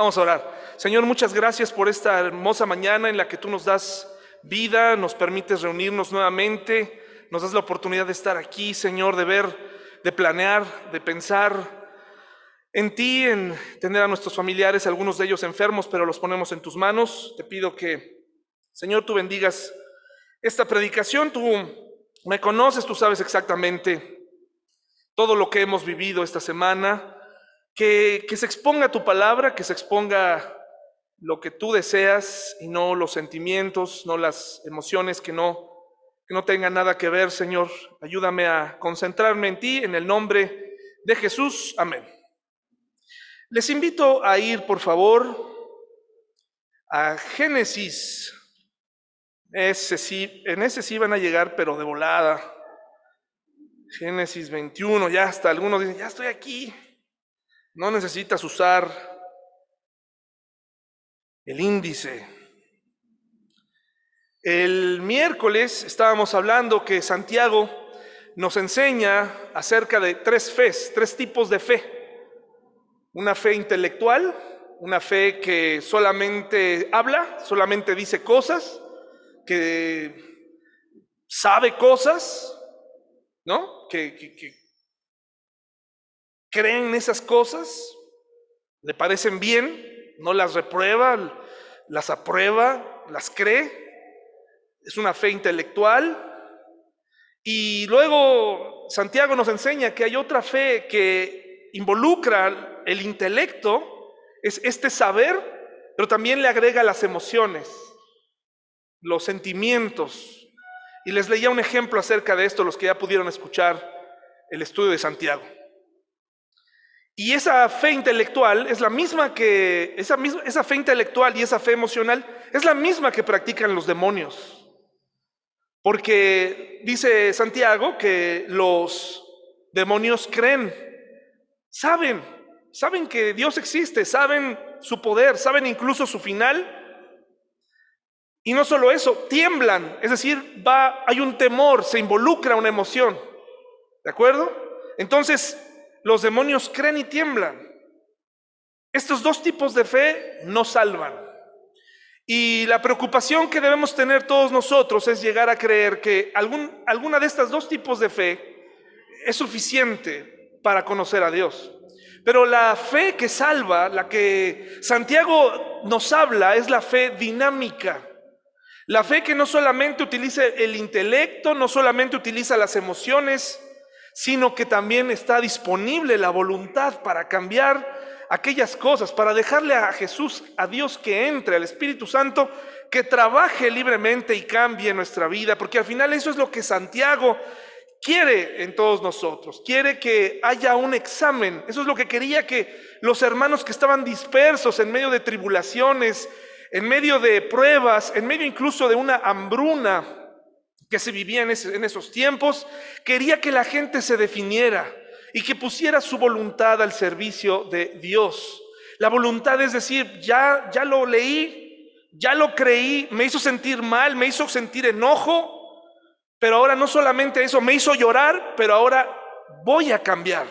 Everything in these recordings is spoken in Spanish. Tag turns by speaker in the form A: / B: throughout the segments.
A: Vamos a orar. Señor, muchas gracias por esta hermosa mañana en la que tú nos das vida, nos permites reunirnos nuevamente, nos das la oportunidad de estar aquí, Señor, de ver, de planear, de pensar en ti, en tener a nuestros familiares, algunos de ellos enfermos, pero los ponemos en tus manos. Te pido que, Señor, tú bendigas esta predicación, tú me conoces, tú sabes exactamente todo lo que hemos vivido esta semana, que, se exponga tu palabra, que se exponga lo que tú deseas y no los sentimientos, no las emociones que no, que no tengan nada que ver, Señor. Ayúdame a concentrarme en ti, en el nombre de Jesús. Amén. Les invito a ir, por favor, a Génesis. En ese sí van a llegar, pero de volada. Génesis 21, ya hasta algunos dicen, ya estoy aquí. No necesitas usar el índice. El miércoles estábamos hablando que Santiago nos enseña acerca de tres fes, tres tipos de fe. Una fe intelectual, una fe que solamente habla, solamente dice cosas, que sabe cosas, ¿no? Que, creen esas cosas, le parecen bien, no las reprueba, las aprueba, las cree. Es una fe intelectual. Y luego Santiago nos enseña que hay otra fe que involucra el intelecto, es este saber, pero también le agrega las emociones, los sentimientos. Y les leía un ejemplo acerca de esto, los que ya pudieron escuchar el estudio de Santiago. Y esa fe intelectual es la misma que, esa, esa fe intelectual y esa fe emocional es la misma que practican los demonios. Porque dice Santiago que los demonios creen, saben, saben que Dios existe, saben su poder, saben incluso su final. Y no solo eso, tiemblan, es decir, va, hay un temor, se involucra una emoción. ¿De acuerdo? Entonces, los demonios creen y tiemblan. Estos dos tipos de fe no salvan. Y la preocupación que debemos tener todos nosotros es llegar a creer que alguna de estas dos tipos de fe es suficiente para conocer a Dios. Pero la fe que salva, la que Santiago nos habla, es la fe dinámica. La fe que no solamente utiliza el intelecto, no solamente utiliza las emociones, sino que también está disponible la voluntad para cambiar aquellas cosas, para dejarle a Jesús, a Dios que entre, al Espíritu Santo, que trabaje libremente y cambie nuestra vida, porque al final eso es lo que Santiago quiere en todos nosotros, quiere que haya un examen, eso es lo que quería que los hermanos que estaban dispersos en medio de tribulaciones, en medio de pruebas, en medio incluso de una hambruna, que se vivía en, esos tiempos, quería que la gente se definiera y que pusiera su voluntad al servicio de Dios. La voluntad es decir, ya, ya lo leí, ya lo creí, me hizo sentir mal, me hizo sentir enojo, pero ahora no solamente eso, me hizo llorar, pero ahora voy a cambiar.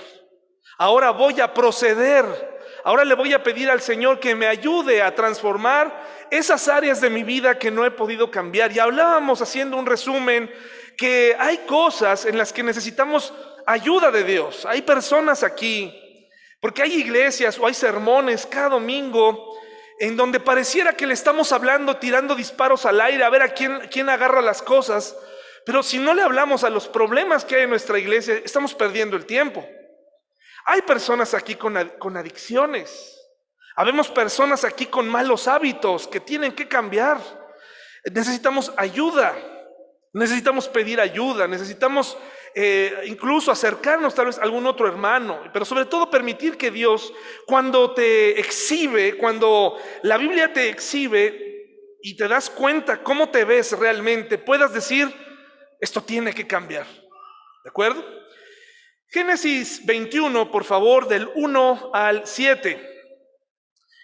A: Ahora voy a proceder. Ahora le voy a pedir al Señor que me ayude a transformar esas áreas de mi vida que no he podido cambiar. Y hablábamos haciendo un resumen que hay cosas en las que necesitamos ayuda de Dios. Hay personas aquí, porque hay iglesias o hay sermones cada domingo en donde pareciera que le estamos hablando, tirando disparos al aire, a ver a quién, quién agarra las cosas. Pero si no le hablamos a los problemas que hay en nuestra iglesia, estamos perdiendo el tiempo. Hay personas aquí con, con adicciones. Habemos personas aquí con malos hábitos que tienen que cambiar. Necesitamos ayuda, necesitamos pedir ayuda, necesitamos eh, incluso acercarnos tal vez a algún otro hermano, pero sobre todo permitir que Dios, cuando te exhibe, cuando la Biblia te exhibe y te das cuenta cómo te ves realmente, puedas decir, esto tiene que cambiar. ¿De acuerdo? Génesis 21, por favor, del 1 al 7.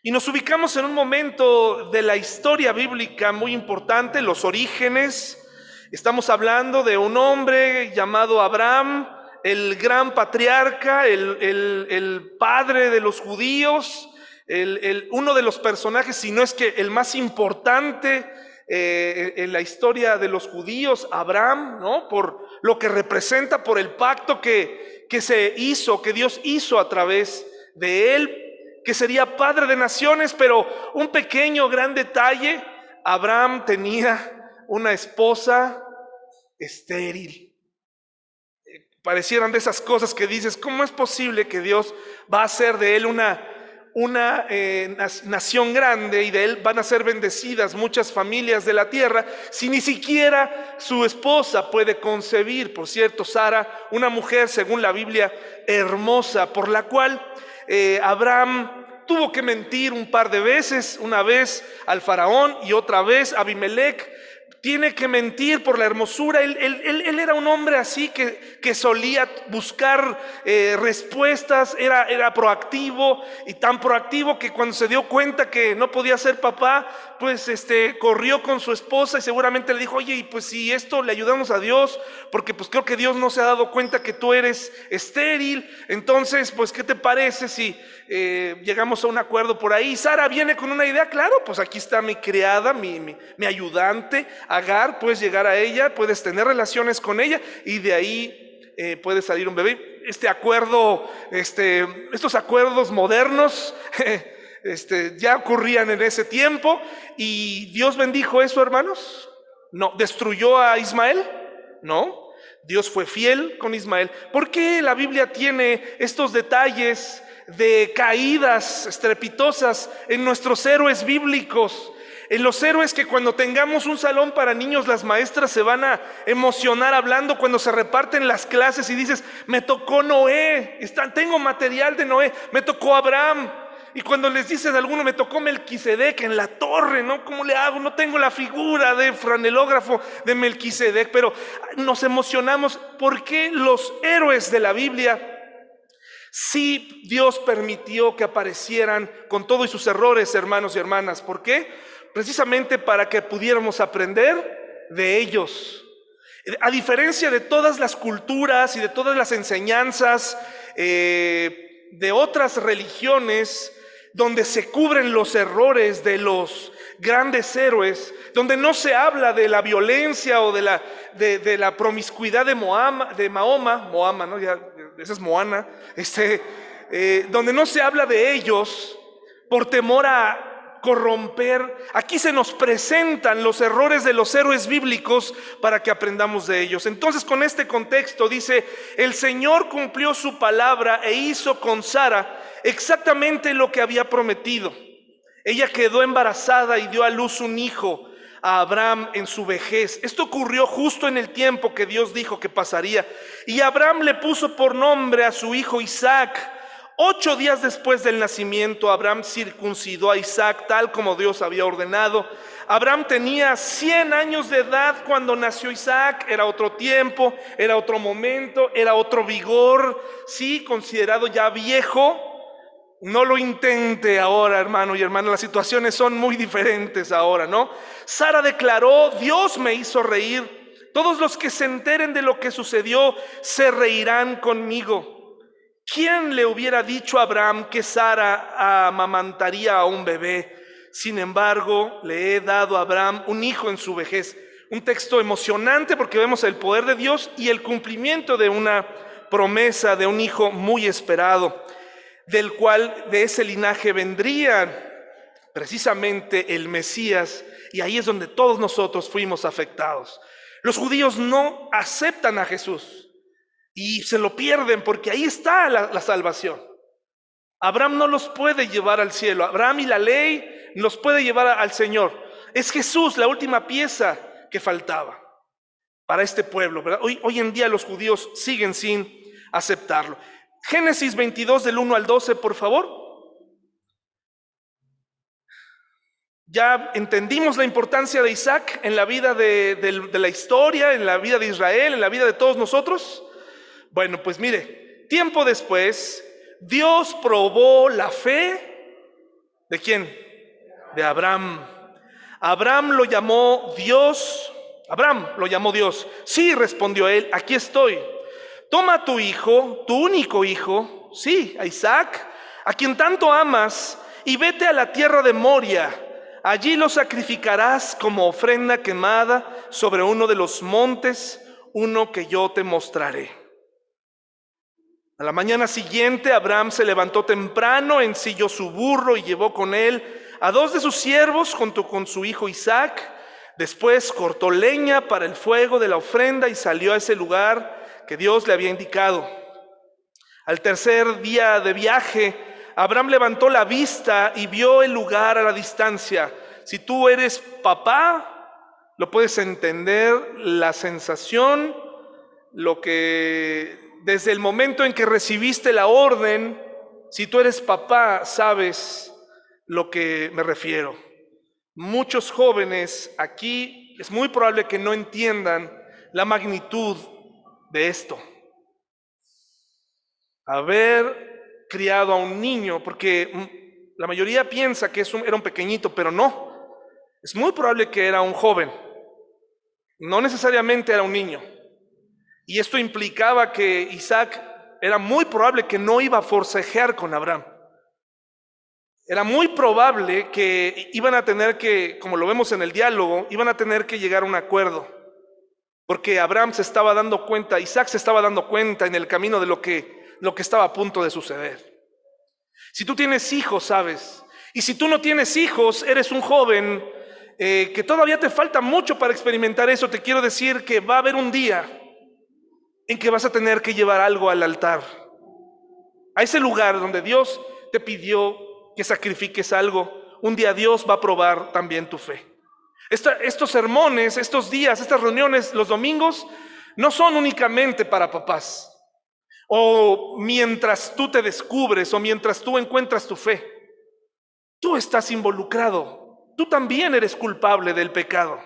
A: Y nos ubicamos en un momento de la historia bíblica muy importante, los orígenes. Estamos hablando de un hombre llamado Abraham, el gran patriarca, el, padre de los judíos, el, uno de los personajes, si no es que el más importante eh, en la historia de los judíos, Abraham, ¿no? Por lo que representa, por el pacto que, que se hizo, que Dios hizo a través de él, que sería padre de naciones, pero un pequeño, gran detalle, Abraham tenía una esposa estéril. Parecieran de esas cosas que dices, ¿cómo es posible que Dios va a hacer de él una una eh, nación grande y de él van a ser bendecidas muchas familias de la tierra, si ni siquiera su esposa puede concebir, por cierto, Sara, una mujer, según la Biblia, hermosa, por la cual eh, Abraham tuvo que mentir un par de veces, una vez al faraón y otra vez a Abimelech, tiene que mentir por la hermosura. Él, era un hombre así que, que solía buscar eh, respuestas, era, era proactivo y tan proactivo que cuando se dio cuenta que no podía ser papá, pues este, corrió con su esposa y seguramente le dijo, oye, y pues si esto le ayudamos a Dios, porque pues creo que Dios no se ha dado cuenta que tú eres estéril, entonces pues ¿qué te parece si eh, llegamos a un acuerdo por ahí? Sara viene con una idea, claro, pues aquí está mi criada, mi, mi, ayudante, Agar, puedes llegar a ella, puedes tener relaciones con ella y de ahí eh, puede salir un bebé. Este acuerdo, este, estos acuerdos modernos este, ya ocurrían en ese tiempo y Dios bendijo eso, hermanos. No, destruyó a Ismael. No, Dios fue fiel con Ismael. ¿Por qué la Biblia tiene estos detalles de caídas estrepitosas en nuestros héroes bíblicos? En los héroes que cuando tengamos un salón para niños, las maestras se van a emocionar hablando cuando se reparten las clases y dices, me tocó Noé, tengo material de Noé, me tocó Abraham. Y cuando les dices a alguno, me tocó Melquisedec en la torre, ¿no? ¿Cómo le hago? No tengo la figura de franelógrafo de Melquisedec, pero nos emocionamos porque los héroes de la Biblia Sí, Dios permitió que aparecieran con todos sus errores, hermanos y hermanas. ¿Por qué? precisamente para que pudiéramos aprender de ellos. A diferencia de todas las culturas y de todas las enseñanzas eh, de otras religiones, donde se cubren los errores de los grandes héroes, donde no se habla de la violencia o de la, de, la promiscuidad de, Mahoma, de Mahoma, Mohama, ¿no? Ya, esa es Moana, este, eh, donde no se habla de ellos por temor a corromper. Aquí se nos presentan los errores de los héroes bíblicos para que aprendamos de ellos. Entonces con este contexto dice, el Señor cumplió su palabra e hizo con Sara exactamente lo que había prometido. Ella quedó embarazada y dio a luz un hijo a Abraham en su vejez. Esto ocurrió justo en el tiempo que Dios dijo que pasaría. Y Abraham le puso por nombre a su hijo Isaac. Ocho días después del nacimiento, Abraham circuncidó a Isaac tal como Dios había ordenado. Abraham tenía 100 años de edad cuando nació Isaac, era otro tiempo, era otro momento, era otro vigor, sí, considerado ya viejo. No lo intente ahora, hermano y hermana, las situaciones son muy diferentes ahora, ¿no? Sara declaró, Dios me hizo reír. Todos los que se enteren de lo que sucedió se reirán conmigo. ¿Quién le hubiera dicho a Abraham que Sara amamantaría a un bebé? Sin embargo, le he dado a Abraham un hijo en su vejez. Un texto emocionante porque vemos el poder de Dios y el cumplimiento de una promesa de un hijo muy esperado, del cual de ese linaje vendría precisamente el Mesías. Y ahí es donde todos nosotros fuimos afectados. Los judíos no aceptan a Jesús y se lo pierden porque ahí está la, salvación. Abraham no los puede llevar al cielo. Abraham y la ley los puede llevar al Señor. Es Jesús la última pieza que faltaba para este pueblo. Hoy, hoy en día los judíos siguen sin aceptarlo. Génesis 22 del 1 al 12, por favor. Ya entendimos la importancia de Isaac en la vida de la historia, en la vida de Israel, en la vida de todos nosotros. Bueno, pues mire, tiempo después, Dios probó la fe de quién? De Abraham. Abraham lo llamó Dios. Abraham lo llamó Dios. Sí, respondió él, aquí estoy. Toma a tu hijo, tu único hijo, sí, a Isaac, a quien tanto amas, y vete a la tierra de Moria. Allí lo sacrificarás como ofrenda quemada sobre uno de los montes, uno que yo te mostraré. A la mañana siguiente Abraham se levantó temprano, ensilló su burro y llevó con él a dos de sus siervos junto con su hijo Isaac. Después cortó leña para el fuego de la ofrenda y salió a ese lugar que Dios le había indicado. Al tercer día de viaje, Abraham levantó la vista y vio el lugar a la distancia. Si tú eres papá, lo puedes entender, la sensación, lo que desde el momento en que recibiste la orden, si tú eres papá, sabes lo que me refiero. Muchos jóvenes aquí es muy probable que no entiendan la magnitud de esto. Haber criado a un niño, porque la mayoría piensa que era un pequeñito, pero no. Es muy probable que era un joven. No necesariamente era un niño. Y esto implicaba que Isaac era muy probable que no iba a forcejear con Abraham. Era muy probable que iban a tener que, como lo vemos en el diálogo, iban a tener que llegar a un acuerdo. Porque Abraham se estaba dando cuenta, Isaac se estaba dando cuenta en el camino de lo que, lo que estaba a punto de suceder. Si tú tienes hijos, sabes, y si tú no tienes hijos, eres un joven eh, que todavía te falta mucho para experimentar eso, te quiero decir que va a haber un día en que vas a tener que llevar algo al altar. A ese lugar donde Dios te pidió que sacrifiques algo, un día Dios va a probar también tu fe. Estos sermones, estos días, estas reuniones, los domingos, no son únicamente para papás. O mientras tú te descubres o mientras tú encuentras tu fe. Tú estás involucrado. Tú también eres culpable del pecado.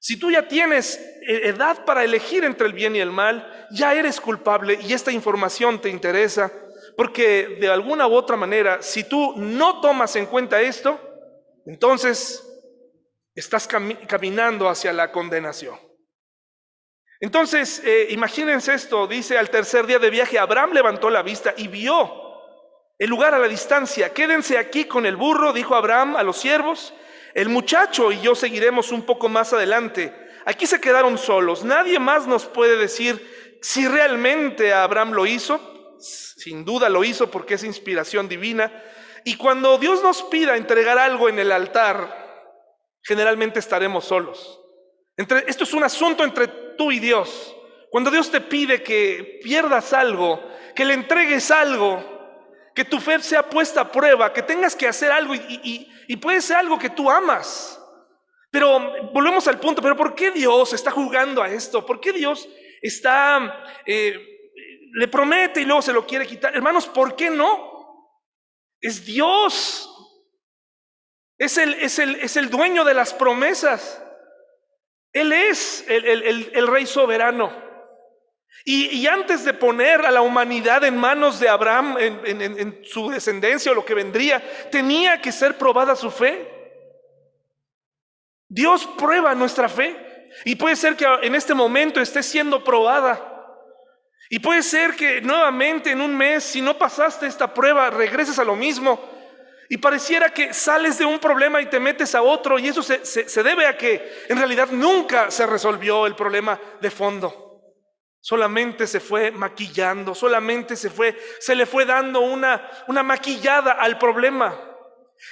A: Si tú ya tienes eh, edad para elegir entre el bien y el mal, ya eres culpable y esta información te interesa porque de alguna u otra manera, si tú no tomas en cuenta esto, entonces estás caminando hacia la condenación. Entonces, eh, imagínense esto, dice, al tercer día de viaje, Abraham levantó la vista y vio el lugar a la distancia. Quédense aquí con el burro, dijo Abraham a los siervos, el muchacho y yo seguiremos un poco más adelante. Aquí se quedaron solos. Nadie más nos puede decir si realmente Abraham lo hizo sin duda lo hizo porque es inspiración divina. Y cuando Dios nos pida entregar algo en el altar, generalmente estaremos solos. Entre, esto es un asunto entre tú y Dios. Cuando Dios te pide que pierdas algo, que le entregues algo, que tu fe sea puesta a prueba, que tengas que hacer algo y, puede ser algo que tú amas. Pero volvemos al punto, pero ¿por qué Dios está jugando a esto? ¿Por qué Dios está eh, le promete y luego se lo quiere quitar. Hermanos, ¿por qué no? Es Dios. Es el, es el, es el dueño de las promesas. Él es el, rey soberano. Y, antes de poner a la humanidad en manos de Abraham, en, en su descendencia o lo que vendría, tenía que ser probada su fe. Dios prueba nuestra fe. Y puede ser que en este momento esté siendo probada. Y puede ser que nuevamente en un mes, si no pasaste esta prueba, regreses a lo mismo. Y pareciera que sales de un problema y te metes a otro. Y eso se, debe a que en realidad nunca se resolvió el problema de fondo. Solamente se fue maquillando, solamente se fue, se le fue dando una, una maquillada al problema.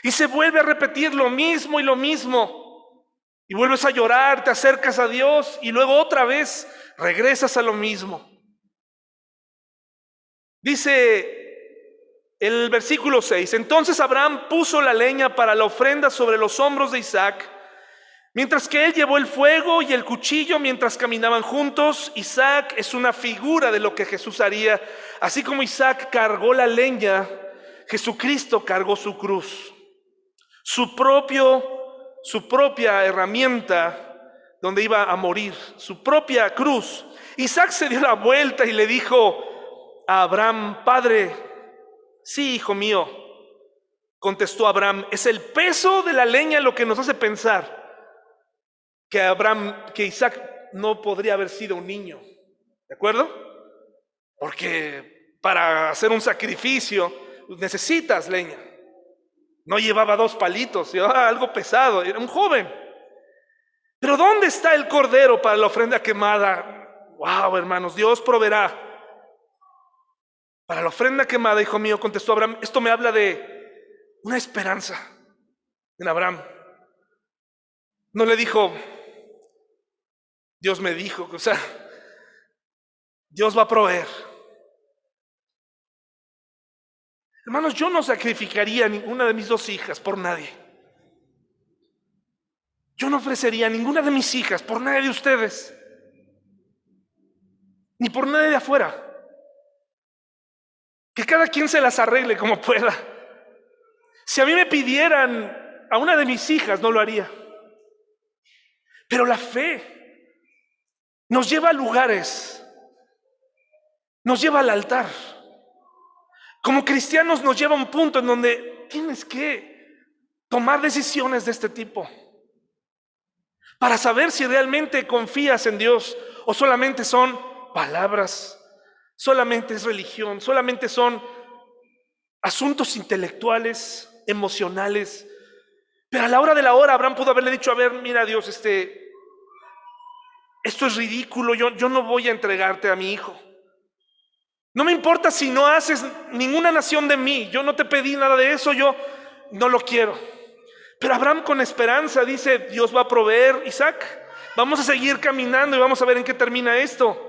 A: Y se vuelve a repetir lo mismo y lo mismo. Y vuelves a llorar, te acercas a Dios y luego otra vez regresas a lo mismo. Dice el versículo 6, entonces Abraham puso la leña para la ofrenda sobre los hombros de Isaac, mientras que él llevó el fuego y el cuchillo mientras caminaban juntos. Isaac es una figura de lo que Jesús haría. Así como Isaac cargó la leña, Jesucristo cargó su cruz, su propio, su propia herramienta donde iba a morir, su propia cruz. Isaac se dio la vuelta y le dijo, Abraham, Padre, sí, hijo mío, contestó Abraham, es el peso de la leña lo que nos hace pensar que Abraham, que Isaac no podría haber sido un niño. ¿De acuerdo? Porque para hacer un sacrificio necesitas leña. No llevaba dos palitos, llevaba algo pesado, era un joven. Pero ¿dónde está el cordero para la ofrenda quemada? Wow, hermanos, Dios proveerá. Para la ofrenda quemada, hijo mío, contestó Abraham, esto me habla de una esperanza en Abraham. No le dijo, Dios me dijo, o sea, Dios va a proveer. Hermanos, yo no sacrificaría a ninguna de mis dos hijas por nadie. Yo no ofrecería a ninguna de mis hijas por nadie de ustedes, ni por nadie de afuera. Que cada quien se las arregle como pueda. Si a mí me pidieran a una de mis hijas, no lo haría. Pero la fe nos lleva a lugares, nos lleva al altar. Como cristianos nos lleva a un punto en donde tienes que tomar decisiones de este tipo para saber si realmente confías en Dios o solamente son palabras, solamente es religión, solamente son asuntos intelectuales, emocionales. Pero a la hora de la hora Abraham pudo haberle dicho, a ver, mira Dios, este, esto es ridículo, yo, yo no voy a entregarte a mi hijo. No me importa si no haces ninguna nación de mí, yo no te pedí nada de eso, yo no lo quiero. Pero Abraham con esperanza dice, Dios va a proveer Isaac. Vamos a seguir caminando y vamos a ver en qué termina esto.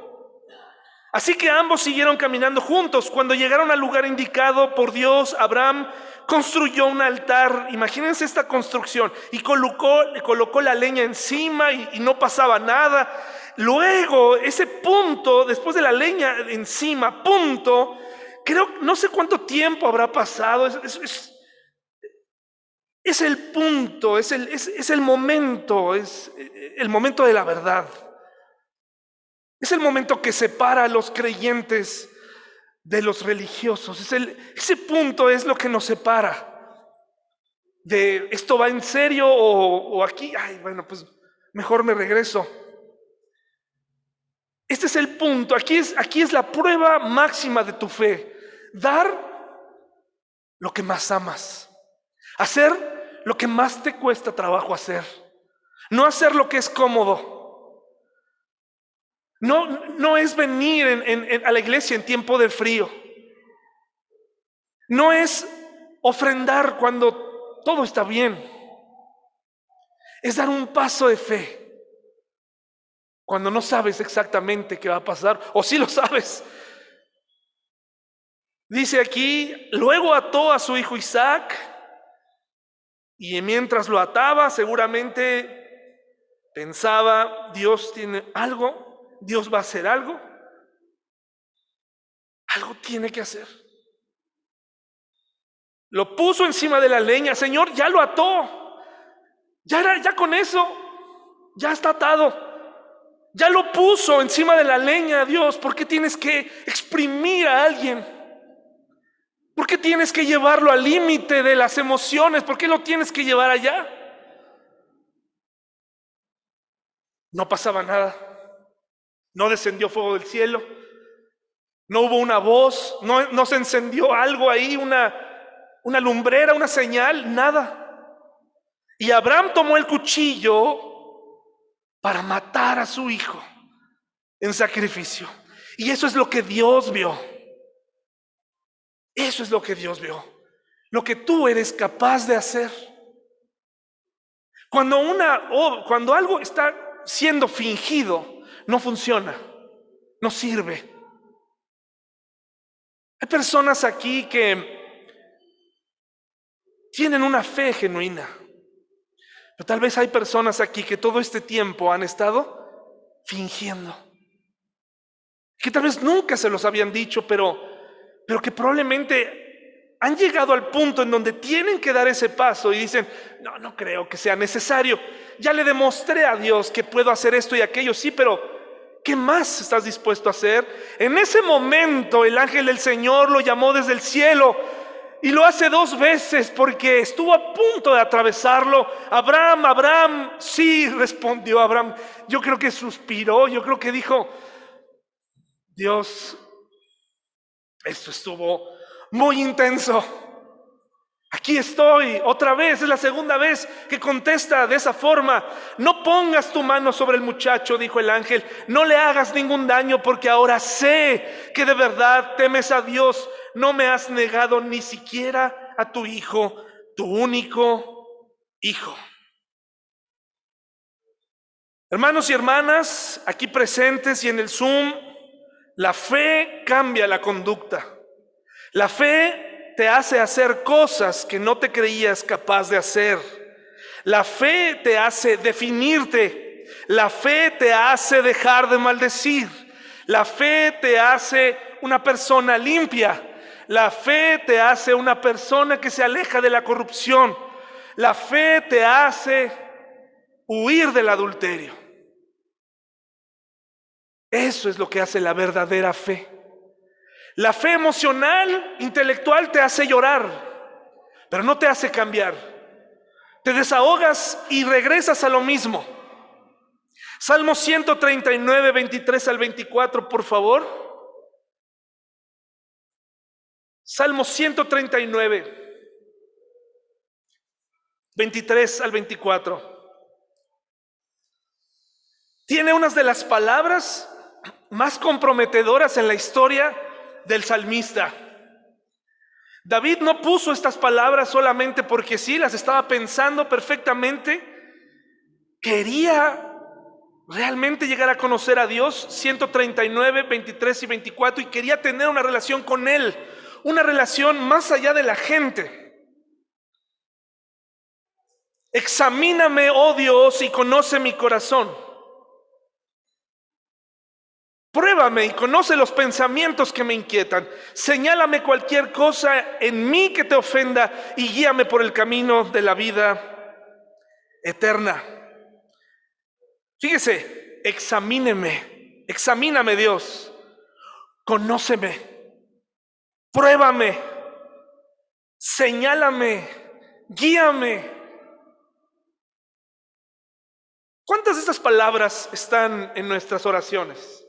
A: Así que ambos siguieron caminando juntos. Cuando llegaron al lugar indicado por Dios, Abraham construyó un altar. Imagínense esta construcción. Y colocó, la leña encima y, no pasaba nada. Luego, ese punto, después de la leña encima, punto, creo, no sé cuánto tiempo habrá pasado. Es, el punto, es el, es el momento, es el momento de la verdad. Es el momento que separa a los creyentes de los religiosos. Es el, ese punto es lo que nos separa. De esto va en serio o, o aquí, ay, bueno, pues mejor me regreso. Este es el punto, aquí es, aquí es la prueba máxima de tu fe. Dar lo que más amas. Hacer lo que más te cuesta trabajo hacer. No hacer lo que es cómodo. No, no es venir a la iglesia en tiempo de frío. No es ofrendar cuando todo está bien. Es dar un paso de fe cuando no sabes exactamente qué va a pasar, o si lo sabes. Dice aquí, luego ató a su hijo Isaac, y mientras lo ataba, seguramente pensaba, Dios tiene algo, Dios va a hacer algo, algo tiene que hacer. Lo puso encima de la leña, Señor, ya lo ató, ya, era, ya con eso, ya está atado. Ya lo puso encima de la leña, Dios. ¿Por qué tienes que exprimir a alguien? ¿Por qué tienes que llevarlo al límite de las emociones? ¿Por qué lo tienes que llevar allá? No pasaba nada. No descendió fuego del cielo. No hubo una voz. No, se encendió algo ahí, una, una lumbrera, una señal, nada. Y Abraham tomó el cuchillo para matar a su hijo en sacrificio. Y eso es lo que Dios vio. Eso es lo que Dios vio. Lo que tú eres capaz de hacer. Cuando una cuando algo está siendo fingido, no funciona, no sirve. Hay personas aquí que tienen una fe genuina. Pero tal vez hay personas aquí que todo este tiempo han estado fingiendo. Que tal vez nunca se los habían dicho, pero, pero que probablemente han llegado al punto en donde tienen que dar ese paso y dicen, no, no creo que sea necesario. Ya le demostré a Dios que puedo hacer esto y aquello, sí, pero ¿qué más estás dispuesto a hacer? En ese momento el ángel del Señor lo llamó desde el cielo y lo hace dos veces porque estuvo a punto de atravesarlo. Abraham, Abraham, sí, respondió Abraham. Yo creo que suspiró, yo creo que dijo, Dios, esto estuvo muy intenso. Aquí estoy, otra vez, es la segunda vez que contesta de esa forma. No pongas tu mano sobre el muchacho, dijo el ángel, no le hagas ningún daño porque ahora sé que de verdad temes a Dios. No me has negado ni siquiera a tu hijo, tu único hijo. Hermanos y hermanas, aquí presentes y en el Zoom, la fe cambia la conducta. La fe te hace hacer cosas que no te creías capaz de hacer. La fe te hace definirte. La fe te hace dejar de maldecir. La fe te hace una persona limpia. La fe te hace una persona que se aleja de la corrupción. La fe te hace huir del adulterio. Eso es lo que hace la verdadera fe. La fe emocional, intelectual te hace llorar, pero no te hace cambiar. Te desahogas y regresas a lo mismo. Salmo 139, 23 al 24, por favor. Salmo 139, 23 al 24. Tiene unas de las palabras más comprometedoras en la historia del salmista. David no puso estas palabras solamente porque sí, las estaba pensando perfectamente. Quería realmente llegar a conocer a Dios, 139, 23 y 24, y quería tener una relación con Él, una relación más allá de la gente. Examíname, oh Dios, y conoce mi corazón Pruébame y conoce los pensamientos que me inquietan. Señálame cualquier cosa en mí que te ofenda y guíame por el camino de la vida eterna. Fíjese, examíneme, examíname Dios, conóceme, pruébame, señálame, guíame. ¿Cuántas de estas palabras están en nuestras oraciones?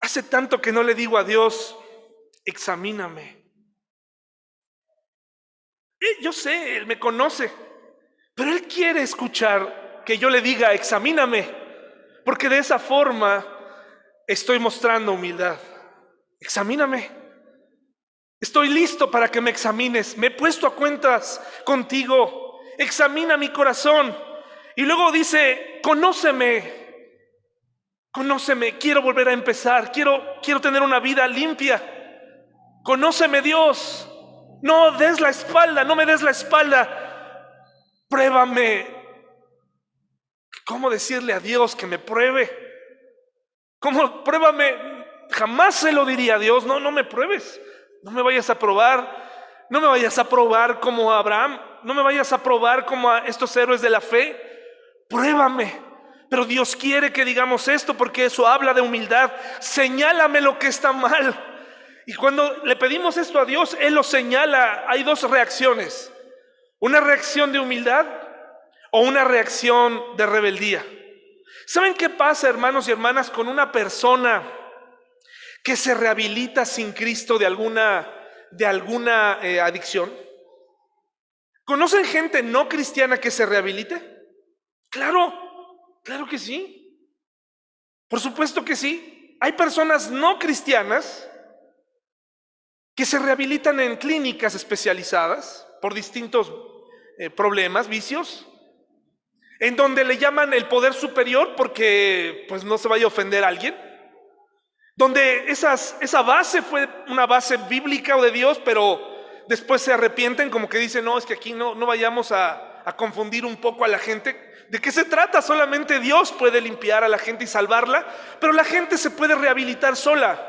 A: Hace tanto que no le digo a Dios, examíname. yo sé, Él me conoce, pero Él quiere escuchar que yo le diga, examíname, porque de esa forma estoy mostrando humildad. Examíname. Estoy listo para que me examines. Me he puesto a cuentas contigo. Examina mi corazón. Y luego dice, conóceme, Conóceme, quiero volver a empezar, quiero, quiero tener una vida limpia. Conóceme Dios. No des la espalda, no me des la espalda. Pruébame. ¿Cómo decirle a Dios que me pruebe? ¿Cómo pruébame? Jamás se lo diría a Dios. No, no me pruebes. No me vayas a probar. No me vayas a probar como a Abraham. No me vayas a probar como a estos héroes de la fe. Pruébame. Pero Dios quiere que digamos esto porque eso habla de humildad. Señálame lo que está mal. Y cuando le pedimos esto a Dios, Él lo señala. Hay dos reacciones. Una reacción de humildad o una reacción de rebeldía. ¿Saben qué pasa, hermanos y hermanas, con una persona que se rehabilita sin Cristo de alguna, de alguna eh, adicción? ¿Conocen gente no cristiana que se rehabilite? Claro, Claro que sí. Por supuesto que sí. Hay personas no cristianas que se rehabilitan en clínicas especializadas por distintos eh, problemas, vicios, en donde le llaman el poder superior porque pues no se vaya a ofender a alguien, donde esa base fue una base bíblica o de Dios, pero después se arrepienten como que dicen, no, es que aquí no, no vayamos a, a confundir un poco a la gente. ¿De qué se trata? Solamente Dios puede limpiar a la gente y salvarla, pero la gente se puede rehabilitar sola.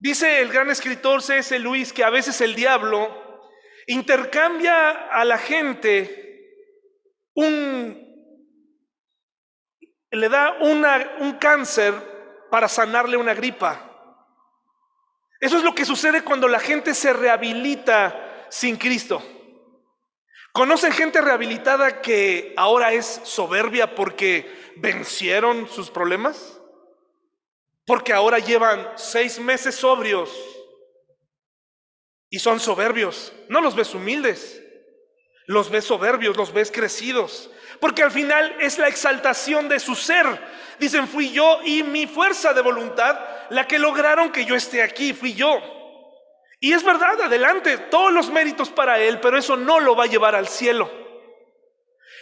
A: Dice el gran escritor C.S. Luis que a veces el diablo intercambia a la gente un le da una, un cáncer para sanarle una gripa. Eso es lo que sucede cuando la gente se rehabilita sin Cristo. ¿Conocen gente rehabilitada que ahora es soberbia porque vencieron sus problemas? Porque ahora llevan seis meses sobrios. Y son soberbios. No los ves humildes. Los ves soberbios, los ves crecidos. Porque al final es la exaltación de su ser. Dicen, fui yo y mi fuerza de voluntad la que lograron que yo esté aquí, fui yo. Y es verdad, adelante, todos los méritos para Él, pero eso no lo va a llevar al cielo.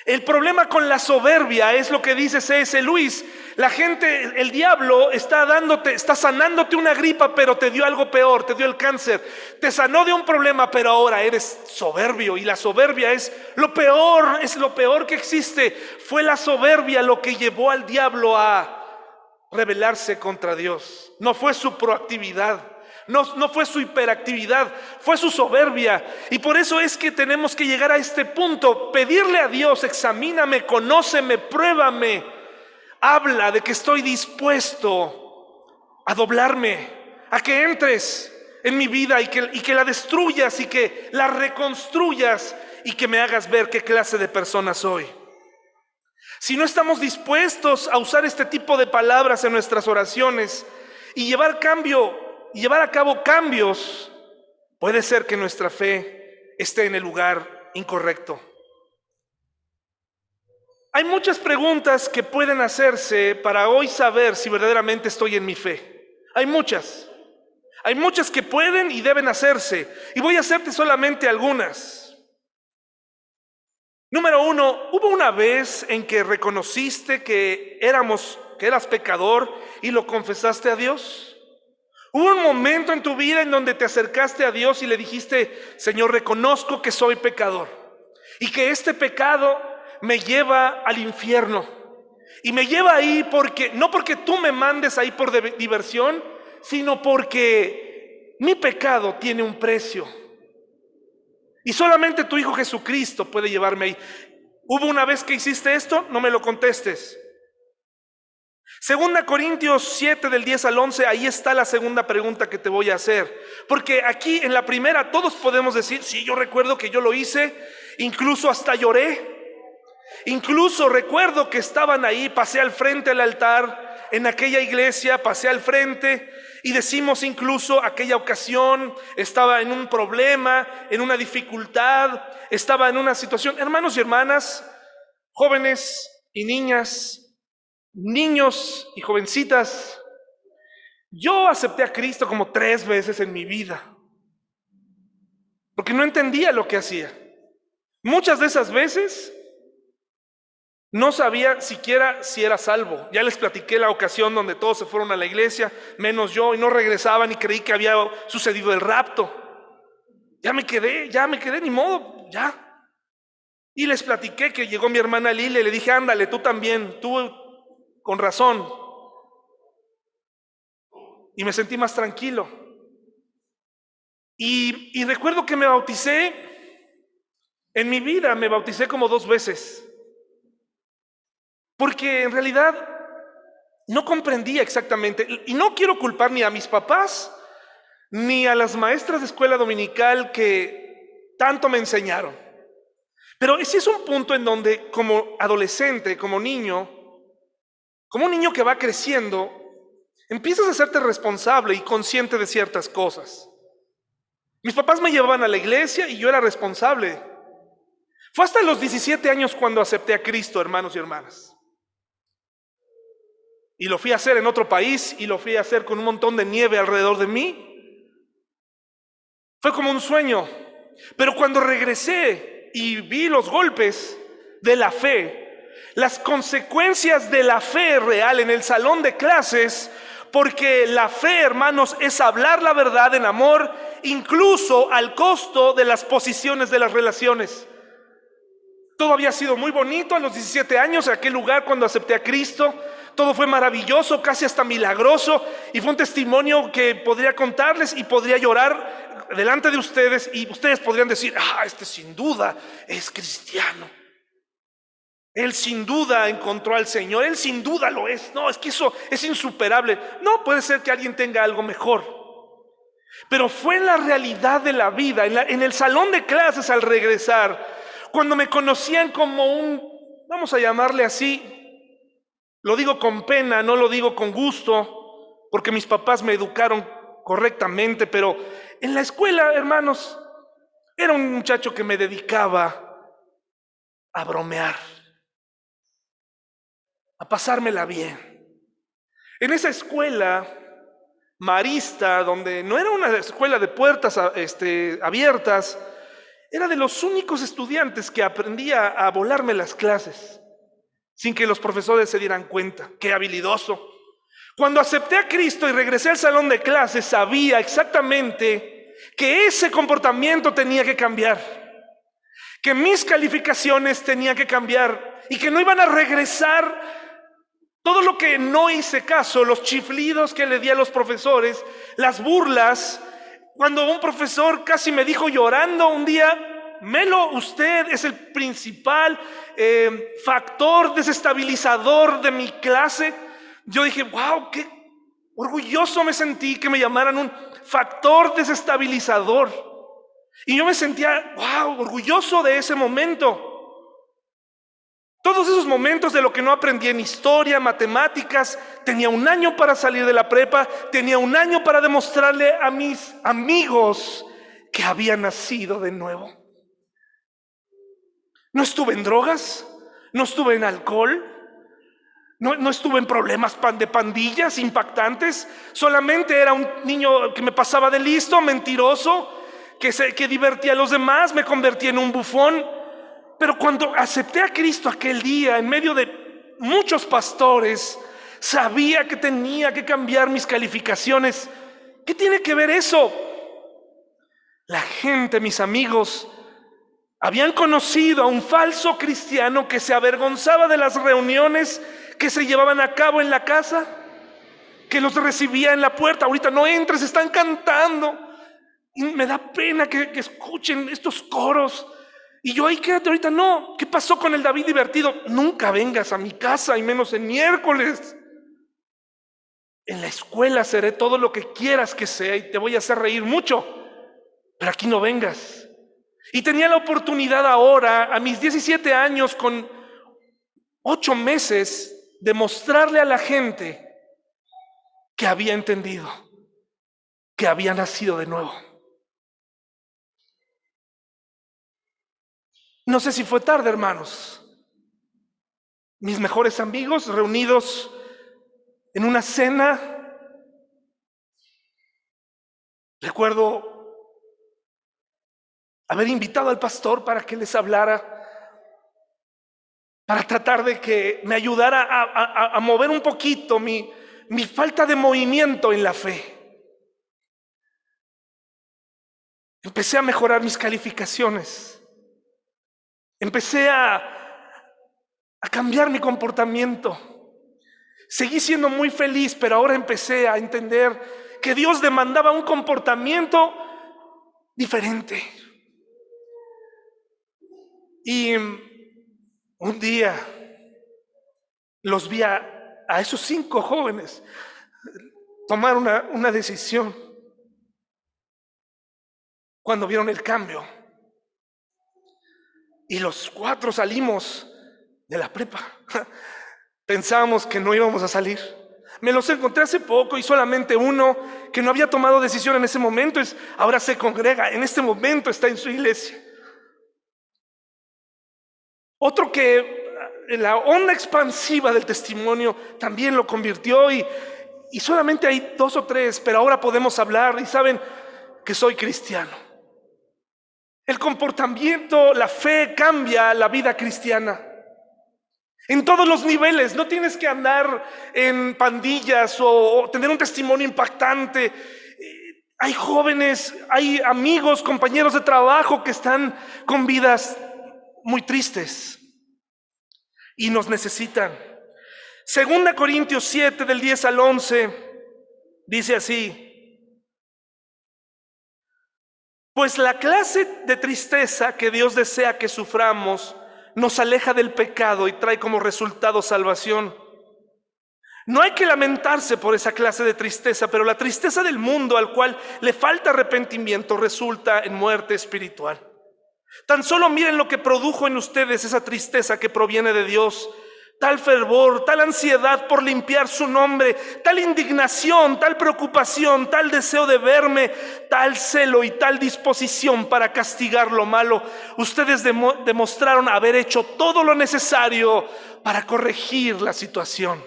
A: El problema con la soberbia es lo que dice C.S. Luis. La gente, el diablo está dándote, está sanándote una gripa, pero te dio algo peor, te dio el cáncer. Te sanó de un problema, pero ahora eres soberbio. Y la soberbia es lo peor, es lo peor que existe. Fue la soberbia lo que llevó al diablo a rebelarse contra Dios. No fue su proactividad. No, fue su hiperactividad, fue su soberbia. Y por eso es que tenemos que llegar a este punto, pedirle a Dios, examíname, conóceme, pruébame. Habla de que estoy dispuesto a doblarme, a que entres en mi vida y que, y que la destruyas y que la reconstruyas y que me hagas ver qué clase de persona soy. Si no estamos dispuestos a usar este tipo de palabras en nuestras oraciones y llevar cambio y llevar a cabo cambios, puede ser que nuestra fe esté en el lugar incorrecto. Hay muchas preguntas que pueden hacerse para hoy saber si verdaderamente estoy en mi fe. Hay muchas. Hay muchas que pueden y deben hacerse. Y voy a hacerte solamente algunas. Número uno, hubo una vez en que reconociste que éramos, que eras pecador y lo confesaste a Dios. Hubo un momento en tu vida en donde te acercaste a Dios y le dijiste, Señor, reconozco que soy pecador y que este pecado me lleva al infierno. Y me lleva ahí porque, no porque tú me mandes ahí por diversión, sino porque mi pecado tiene un precio. Y solamente tu Hijo Jesucristo puede llevarme ahí. ¿Hubo una vez que hiciste esto? No me lo contestes. Segunda Corintios 7 del 10 al 11, ahí está la segunda pregunta que te voy a hacer. Porque aquí en la primera todos podemos decir, sí, yo recuerdo que yo lo hice, incluso hasta lloré. Incluso recuerdo que estaban ahí, pasé al frente del altar, en aquella iglesia, pasé al frente y decimos incluso aquella ocasión, estaba en un problema, en una dificultad, estaba en una situación. Hermanos y hermanas, jóvenes y niñas, niños y jovencitas, yo acepté a Cristo como tres veces en mi vida, porque no entendía lo que hacía. Muchas de esas veces no sabía siquiera si era salvo. Ya les platiqué la ocasión donde todos se fueron a la iglesia, menos yo, y no regresaban y creí que había sucedido el rapto. Ya me quedé, ya me quedé, ni modo, ya. Y les platiqué que llegó mi hermana Lile, le dije, ándale, tú también, tú con razón. Y me sentí más tranquilo. Y, recuerdo que me bauticé, en mi vida me bauticé como dos veces. Porque en realidad no comprendía exactamente, y no quiero culpar ni a mis papás, ni a las maestras de escuela dominical que tanto me enseñaron. Pero ese es un punto en donde como adolescente, como niño, como un niño que va creciendo, empiezas a hacerte responsable y consciente de ciertas cosas. Mis papás me llevaban a la iglesia y yo era responsable. Fue hasta los 17 años cuando acepté a Cristo, hermanos y hermanas. Y lo fui a hacer en otro país y lo fui a hacer con un montón de nieve alrededor de mí. Fue como un sueño. Pero cuando regresé y vi los golpes de la fe, las consecuencias de la fe real en el salón de clases, porque la fe, hermanos, es hablar la verdad en amor, incluso al costo de las posiciones de las relaciones. Todo había sido muy bonito a los 17 años, en aquel lugar cuando acepté a Cristo. Todo fue maravilloso, casi hasta milagroso, y fue un testimonio que podría contarles y podría llorar delante de ustedes, y ustedes podrían decir, ah, este sin duda es cristiano. Él sin duda encontró al Señor, Él sin duda lo es. No, es que eso es insuperable. No, puede ser que alguien tenga algo mejor. Pero fue en la realidad de la vida, en, el salón de clases al regresar, cuando me conocían como un, vamos a llamarle así, lo digo con pena, no lo digo con gusto, porque mis papás me educaron correctamente, pero En la escuela, hermanos, era un muchacho que me dedicaba a bromear, a pasármela bien. En esa escuela marista, donde no era una escuela de puertas este, abiertas, era de los únicos estudiantes que aprendía a volarme las clases sin que los profesores se dieran cuenta. Qué habilidoso. Cuando acepté a Cristo y regresé al salón de clases, sabía exactamente que ese comportamiento tenía que cambiar, que mis calificaciones tenían que cambiar y que no iban a regresar todo lo que no hice caso, los chiflidos que le di a los profesores, las burlas, cuando un profesor casi me dijo llorando un día, Melo, usted es el principal eh, factor desestabilizador de mi clase. Yo dije, wow, qué orgulloso me sentí que me llamaran un factor desestabilizador. Y yo me sentía, wow, orgulloso de ese momento. Todos esos momentos de lo que no aprendí en historia, matemáticas, tenía un año para salir de la prepa, tenía un año para demostrarle a mis amigos que había nacido de nuevo. No estuve en drogas, no estuve en alcohol, no, estuve en problemas de pandillas impactantes, solamente era un niño que me pasaba de listo, mentiroso, que, se, que divertía a los demás, me convertí en un bufón. Pero cuando acepté a Cristo aquel día, en medio de muchos pastores, sabía que tenía que cambiar mis calificaciones. ¿Qué tiene que ver eso? La gente, mis amigos, habían conocido a un falso cristiano que se avergonzaba de las reuniones que se llevaban a cabo en la casa, que los recibía en la puerta. Ahorita no entres, están cantando. Y me da pena que, que escuchen estos coros y yo ahí quédate ahorita, no, ¿qué pasó con el David divertido? Nunca vengas a mi casa y menos en miércoles. En la escuela seré todo lo que quieras que sea y te voy a hacer reír mucho, pero aquí no vengas. Y tenía la oportunidad ahora, a mis 17 años, con 8 meses, de mostrarle a la gente que había entendido, que había nacido de nuevo. No sé si fue tarde, hermanos. Mis mejores amigos reunidos en una cena. Recuerdo haber invitado al pastor para que les hablara, para tratar de que me ayudara a, mover un poquito mi, falta de movimiento en la fe. Empecé a mejorar mis calificaciones. Empecé a, cambiar mi comportamiento. Seguí siendo muy feliz, pero ahora empecé a entender que Dios demandaba un comportamiento diferente. Y un día los vi a, esos cinco jóvenes tomar una decisión cuando vieron el cambio. Y los cuatro salimos de la prepa. Pensábamos que no íbamos a salir. Me los encontré hace poco y solamente uno que no había tomado decisión en ese momento es ahora se congrega, en este momento está en su iglesia. Otro que en la onda expansiva del testimonio también lo convirtió y, y solamente hay dos o tres, pero ahora podemos hablar y saben que soy cristiano. El comportamiento, la fe cambia la vida cristiana. En todos los niveles, no tienes que andar en pandillas o, tener un testimonio impactante. Eh, hay jóvenes, hay amigos, compañeros de trabajo que están con vidas muy tristes y nos necesitan. Segunda Corintios 7 del 10 al 11 dice así: Pues la clase de tristeza que Dios desea que suframos nos aleja del pecado y trae como resultado salvación. No hay que lamentarse por esa clase de tristeza, pero la tristeza del mundo al cual le falta arrepentimiento resulta en muerte espiritual. Tan solo miren lo que produjo en ustedes esa tristeza que proviene de Dios, tal fervor, tal ansiedad por limpiar su nombre, tal indignación, tal preocupación, tal deseo de verme, tal celo y tal disposición para castigar lo malo. Ustedes demostraron haber hecho todo lo necesario para corregir la situación.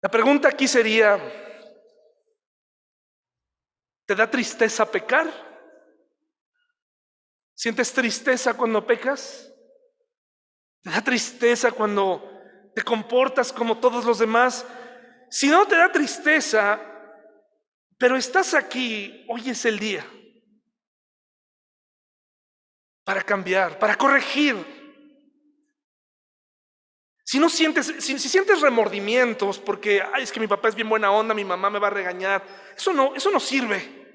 A: La pregunta aquí sería, ¿te da tristeza pecar? ¿Sientes tristeza cuando pecas? ¿Te da tristeza cuando te comportas como todos los demás? Si no te da tristeza, pero estás aquí, hoy es el día para cambiar, para corregir. Si no sientes, si, sientes remordimientos porque Ay, es que mi papá es bien buena onda, mi mamá me va a regañar, eso no, eso no sirve.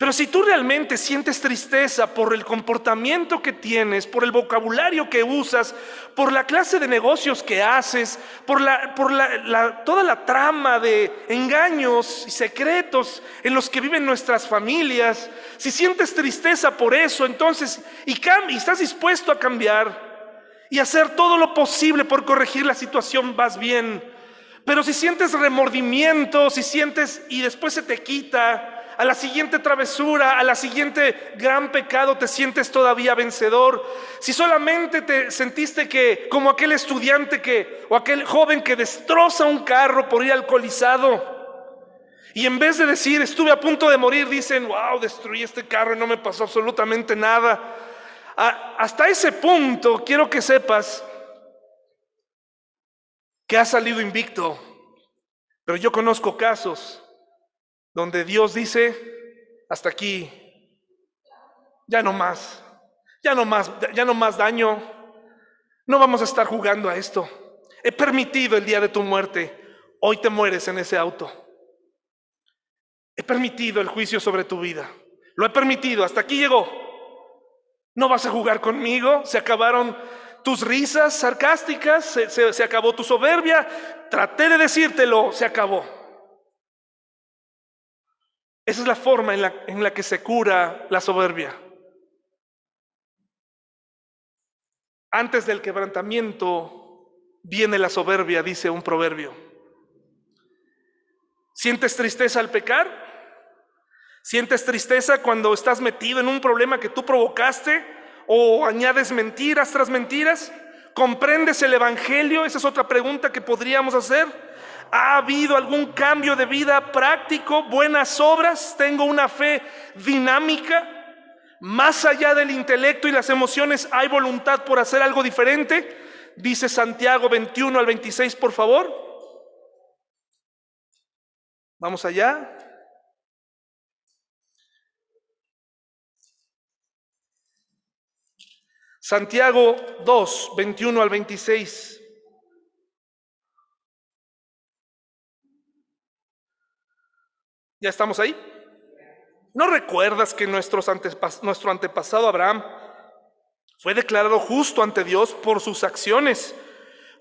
A: Pero si tú realmente sientes tristeza por el comportamiento que tienes, por el vocabulario que usas, por la clase de negocios que haces, por, la, por la, toda la trama de engaños y secretos en los que viven nuestras familias, si sientes tristeza por eso, entonces, y, y estás dispuesto a cambiar y hacer todo lo posible por corregir la situación, vas bien. Pero si sientes remordimiento, si sientes y después se te quita, a la siguiente travesura, a la siguiente gran pecado te sientes todavía vencedor. Si solamente te sentiste que como aquel estudiante que o aquel joven que destroza un carro por ir alcoholizado. Y en vez de decir, estuve a punto de morir, dicen, wow, destruí este carro y no me pasó absolutamente nada. hasta ese punto quiero que sepas que has salido invicto. Pero yo conozco casos donde Dios dice, hasta aquí, ya no más, ya no más, ya no más daño, no vamos a estar jugando a esto. He permitido el día de tu muerte, hoy te mueres en ese auto. He permitido el juicio sobre tu vida, lo he permitido, hasta aquí llegó. No vas a jugar conmigo, se acabaron tus risas sarcásticas, se, se acabó tu soberbia, traté de decírtelo, se acabó. Esa es la forma en la, en la que se cura la soberbia. Antes del quebrantamiento viene la soberbia, dice un proverbio. ¿Sientes tristeza al pecar? ¿Sientes tristeza cuando estás metido en un problema que tú provocaste o añades mentiras tras mentiras? ¿Comprendes el Evangelio? Esa es otra pregunta que podríamos hacer. ¿Ha habido algún cambio de vida práctico? ¿Buenas obras? ¿Tengo una fe dinámica? Más allá del intelecto y las emociones, ¿hay voluntad por hacer algo diferente? Dice Santiago 21 al 26, por favor. Vamos allá. Santiago 2, 21 al 26. ¿Ya estamos ahí? ¿No recuerdas que nuestro antepasado Abraham fue declarado justo ante Dios por sus acciones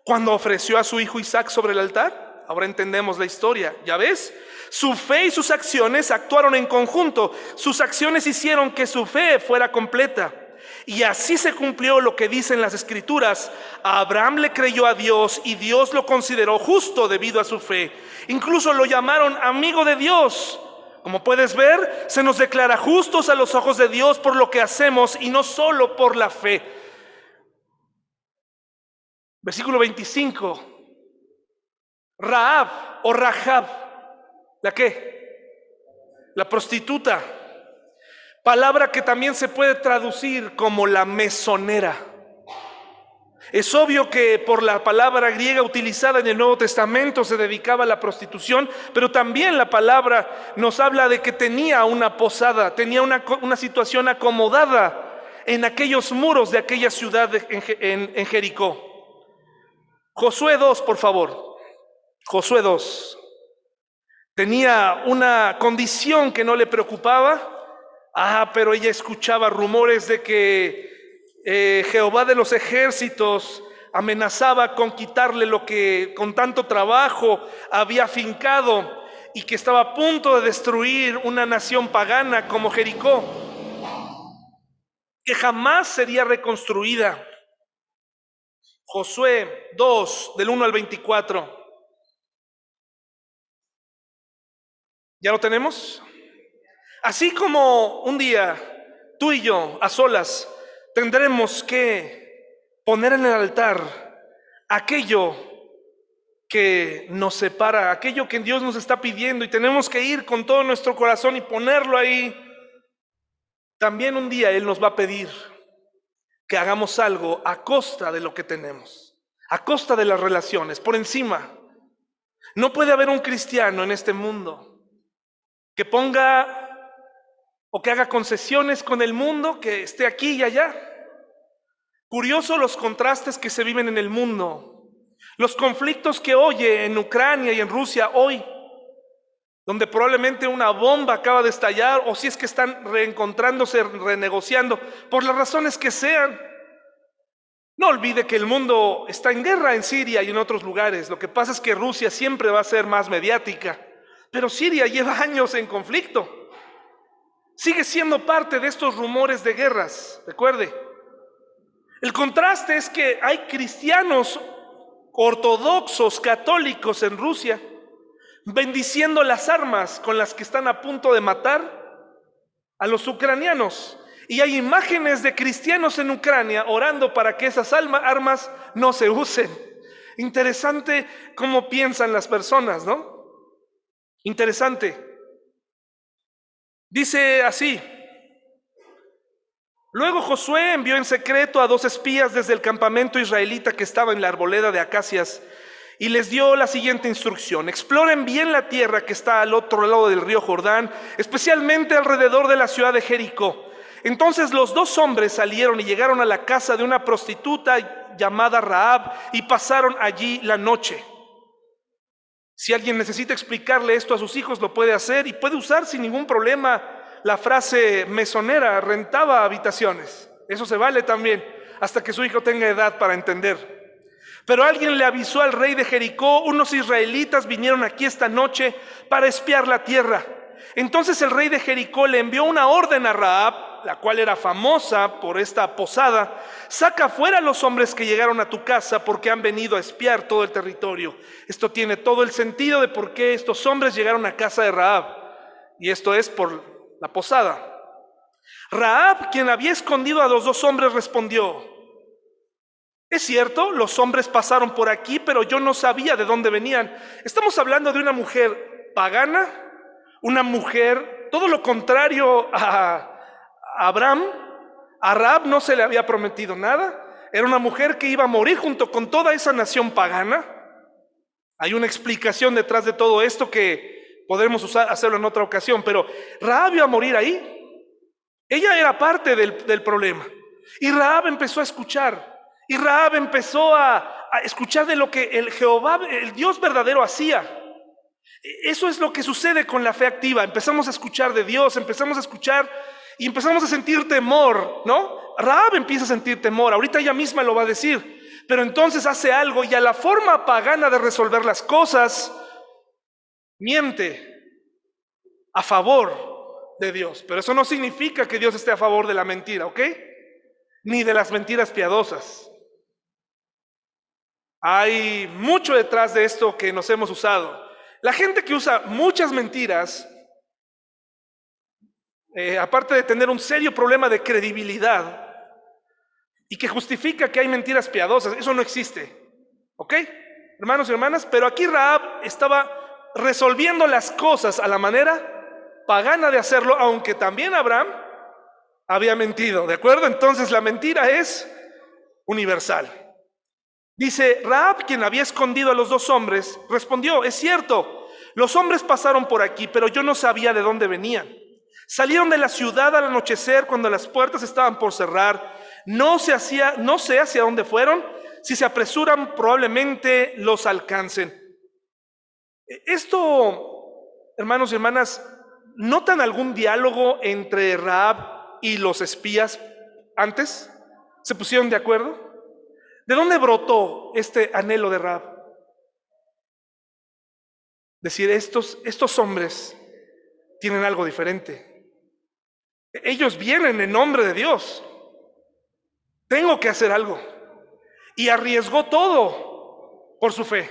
A: cuando ofreció a su hijo Isaac sobre el altar? Ahora entendemos la historia, ¿ya ves? Su fe y sus acciones actuaron en conjunto. Sus acciones hicieron que su fe fuera completa. Y así se cumplió lo que dicen las escrituras. Abraham le creyó a Dios y Dios lo consideró justo debido a su fe. Incluso lo llamaron amigo de Dios. Como puedes ver, se nos declara justos a los ojos de Dios por lo que hacemos y no solo por la fe. Versículo 25. Raab o Rahab. ¿La qué? La prostituta palabra que también se puede traducir como la mesonera. Es obvio que por la palabra griega utilizada en el Nuevo Testamento se dedicaba a la prostitución, pero también la palabra nos habla de que tenía una posada, tenía una, situación acomodada en aquellos muros de aquella ciudad en, en Jericó. Josué 2, por favor. Josué 2. Tenía una condición que no le preocupaba, Ah, pero ella escuchaba rumores de que eh, Jehová de los ejércitos amenazaba con quitarle lo que con tanto trabajo había fincado y que estaba a punto de destruir una nación pagana como Jericó, que jamás sería reconstruida. Josué 2, del 1 al 24. ¿Ya lo tenemos? Así como un día tú y yo a solas tendremos que poner en el altar aquello que nos separa, aquello que Dios nos está pidiendo y tenemos que ir con todo nuestro corazón y ponerlo ahí. También un día Él nos va a pedir que hagamos algo a costa de lo que tenemos, a costa de las relaciones, por encima. No puede haber un cristiano en este mundo que ponga o que haga concesiones con el mundo, que esté aquí y allá. Curioso los contrastes que se viven en el mundo, los conflictos que oye en Ucrania y en Rusia hoy, donde probablemente una bomba acaba de estallar o si es que están reencontrándose, renegociando, por las razones que sean. No olvide que el mundo está en guerra en Siria y en otros lugares. Lo que pasa es que Rusia siempre va a ser más mediática, pero Siria lleva años en conflicto. Sigue siendo parte de estos rumores de guerras, recuerde. El contraste es que hay cristianos ortodoxos, católicos en Rusia, bendiciendo las armas con las que están a punto de matar a los ucranianos. Y hay imágenes de cristianos en Ucrania orando para que esas armas no se usen. Interesante cómo piensan las personas, ¿no? Interesante. Dice así. Luego Josué envió en secreto a dos espías desde el campamento israelita que estaba en la arboleda de acacias y les dio la siguiente instrucción. Exploren bien la tierra que está al otro lado del río Jordán, especialmente alrededor de la ciudad de Jericó. Entonces los dos hombres salieron y llegaron a la casa de una prostituta llamada Raab y pasaron allí la noche. Si alguien necesita explicarle esto a sus hijos, lo puede hacer y puede usar sin ningún problema la frase mesonera, rentaba habitaciones. Eso se vale también, hasta que su hijo tenga edad para entender. Pero alguien le avisó al rey de Jericó, unos israelitas vinieron aquí esta noche para espiar la tierra. Entonces el rey de Jericó le envió una orden a Raab, la cual era famosa por esta posada, saca fuera a los hombres que llegaron a tu casa porque han venido a espiar todo el territorio. Esto tiene todo el sentido de por qué estos hombres llegaron a casa de Raab. Y esto es por la posada. Raab, quien había escondido a los dos hombres, respondió, es cierto, los hombres pasaron por aquí, pero yo no sabía de dónde venían. Estamos hablando de una mujer pagana, una mujer, todo lo contrario a Abraham. A Raab no se le había prometido nada. Era una mujer que iba a morir junto con toda esa nación pagana. Hay una explicación detrás de todo esto que podremos usar, hacerlo en otra ocasión, pero Raab iba a morir ahí. Ella era parte del, del problema. Y Raab empezó a escuchar y Raab empezó a, escuchar de lo que el Jehová, el Dios verdadero hacía. Eso es lo que sucede con la fe activa. Empezamos a escuchar de Dios, empezamos a escuchar y empezamos a sentir temor, ¿no? Raab empieza a sentir temor, ahorita ella misma lo va a decir, pero entonces hace algo y a la forma pagana de resolver las cosas, miente a favor de Dios. Pero eso no significa que Dios esté a favor de la mentira, ¿ok? Ni de las mentiras piadosas. Hay mucho detrás de esto que nos hemos usado. La gente que usa muchas mentiras, eh, aparte de tener un serio problema de credibilidad y que justifica que hay mentiras piadosas, eso no existe. ¿Ok? Hermanos y hermanas, pero aquí Raab estaba resolviendo las cosas a la manera pagana de hacerlo, aunque también Abraham había mentido, ¿de acuerdo? Entonces la mentira es universal. Dice, Raab, quien había escondido a los dos hombres, respondió, es cierto, los hombres pasaron por aquí, pero yo no sabía de dónde venían. Salieron de la ciudad al anochecer cuando las puertas estaban por cerrar. No, se no sé hacia dónde fueron. Si se apresuran, probablemente los alcancen. Esto, hermanos y hermanas, ¿notan algún diálogo entre Raab y los espías antes? ¿Se pusieron de acuerdo? ¿De dónde brotó este anhelo de Rab? Decir, estos, estos hombres tienen algo diferente. Ellos vienen en nombre de Dios. Tengo que hacer algo. y arriesgó todo por su fe.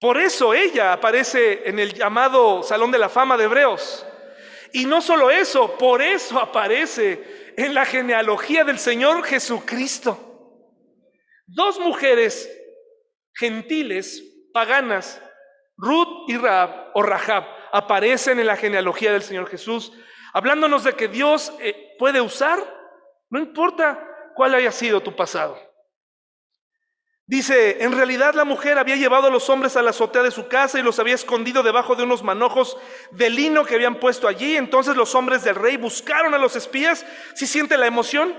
A: Por eso ella aparece en el llamado Salón de la Fama de Hebreos. Y no solo eso, por eso aparece en la genealogía del Señor Jesucristo. Dos mujeres gentiles, paganas, Ruth y Rahab, o Rahab, aparecen en la genealogía del Señor Jesús, hablándonos de que Dios eh, puede usar, no importa cuál haya sido tu pasado. Dice, en realidad la mujer había llevado a los hombres a la azotea de su casa y los había escondido debajo de unos manojos de lino que habían puesto allí. Entonces los hombres del rey buscaron a los espías. ¿Si siente la emoción?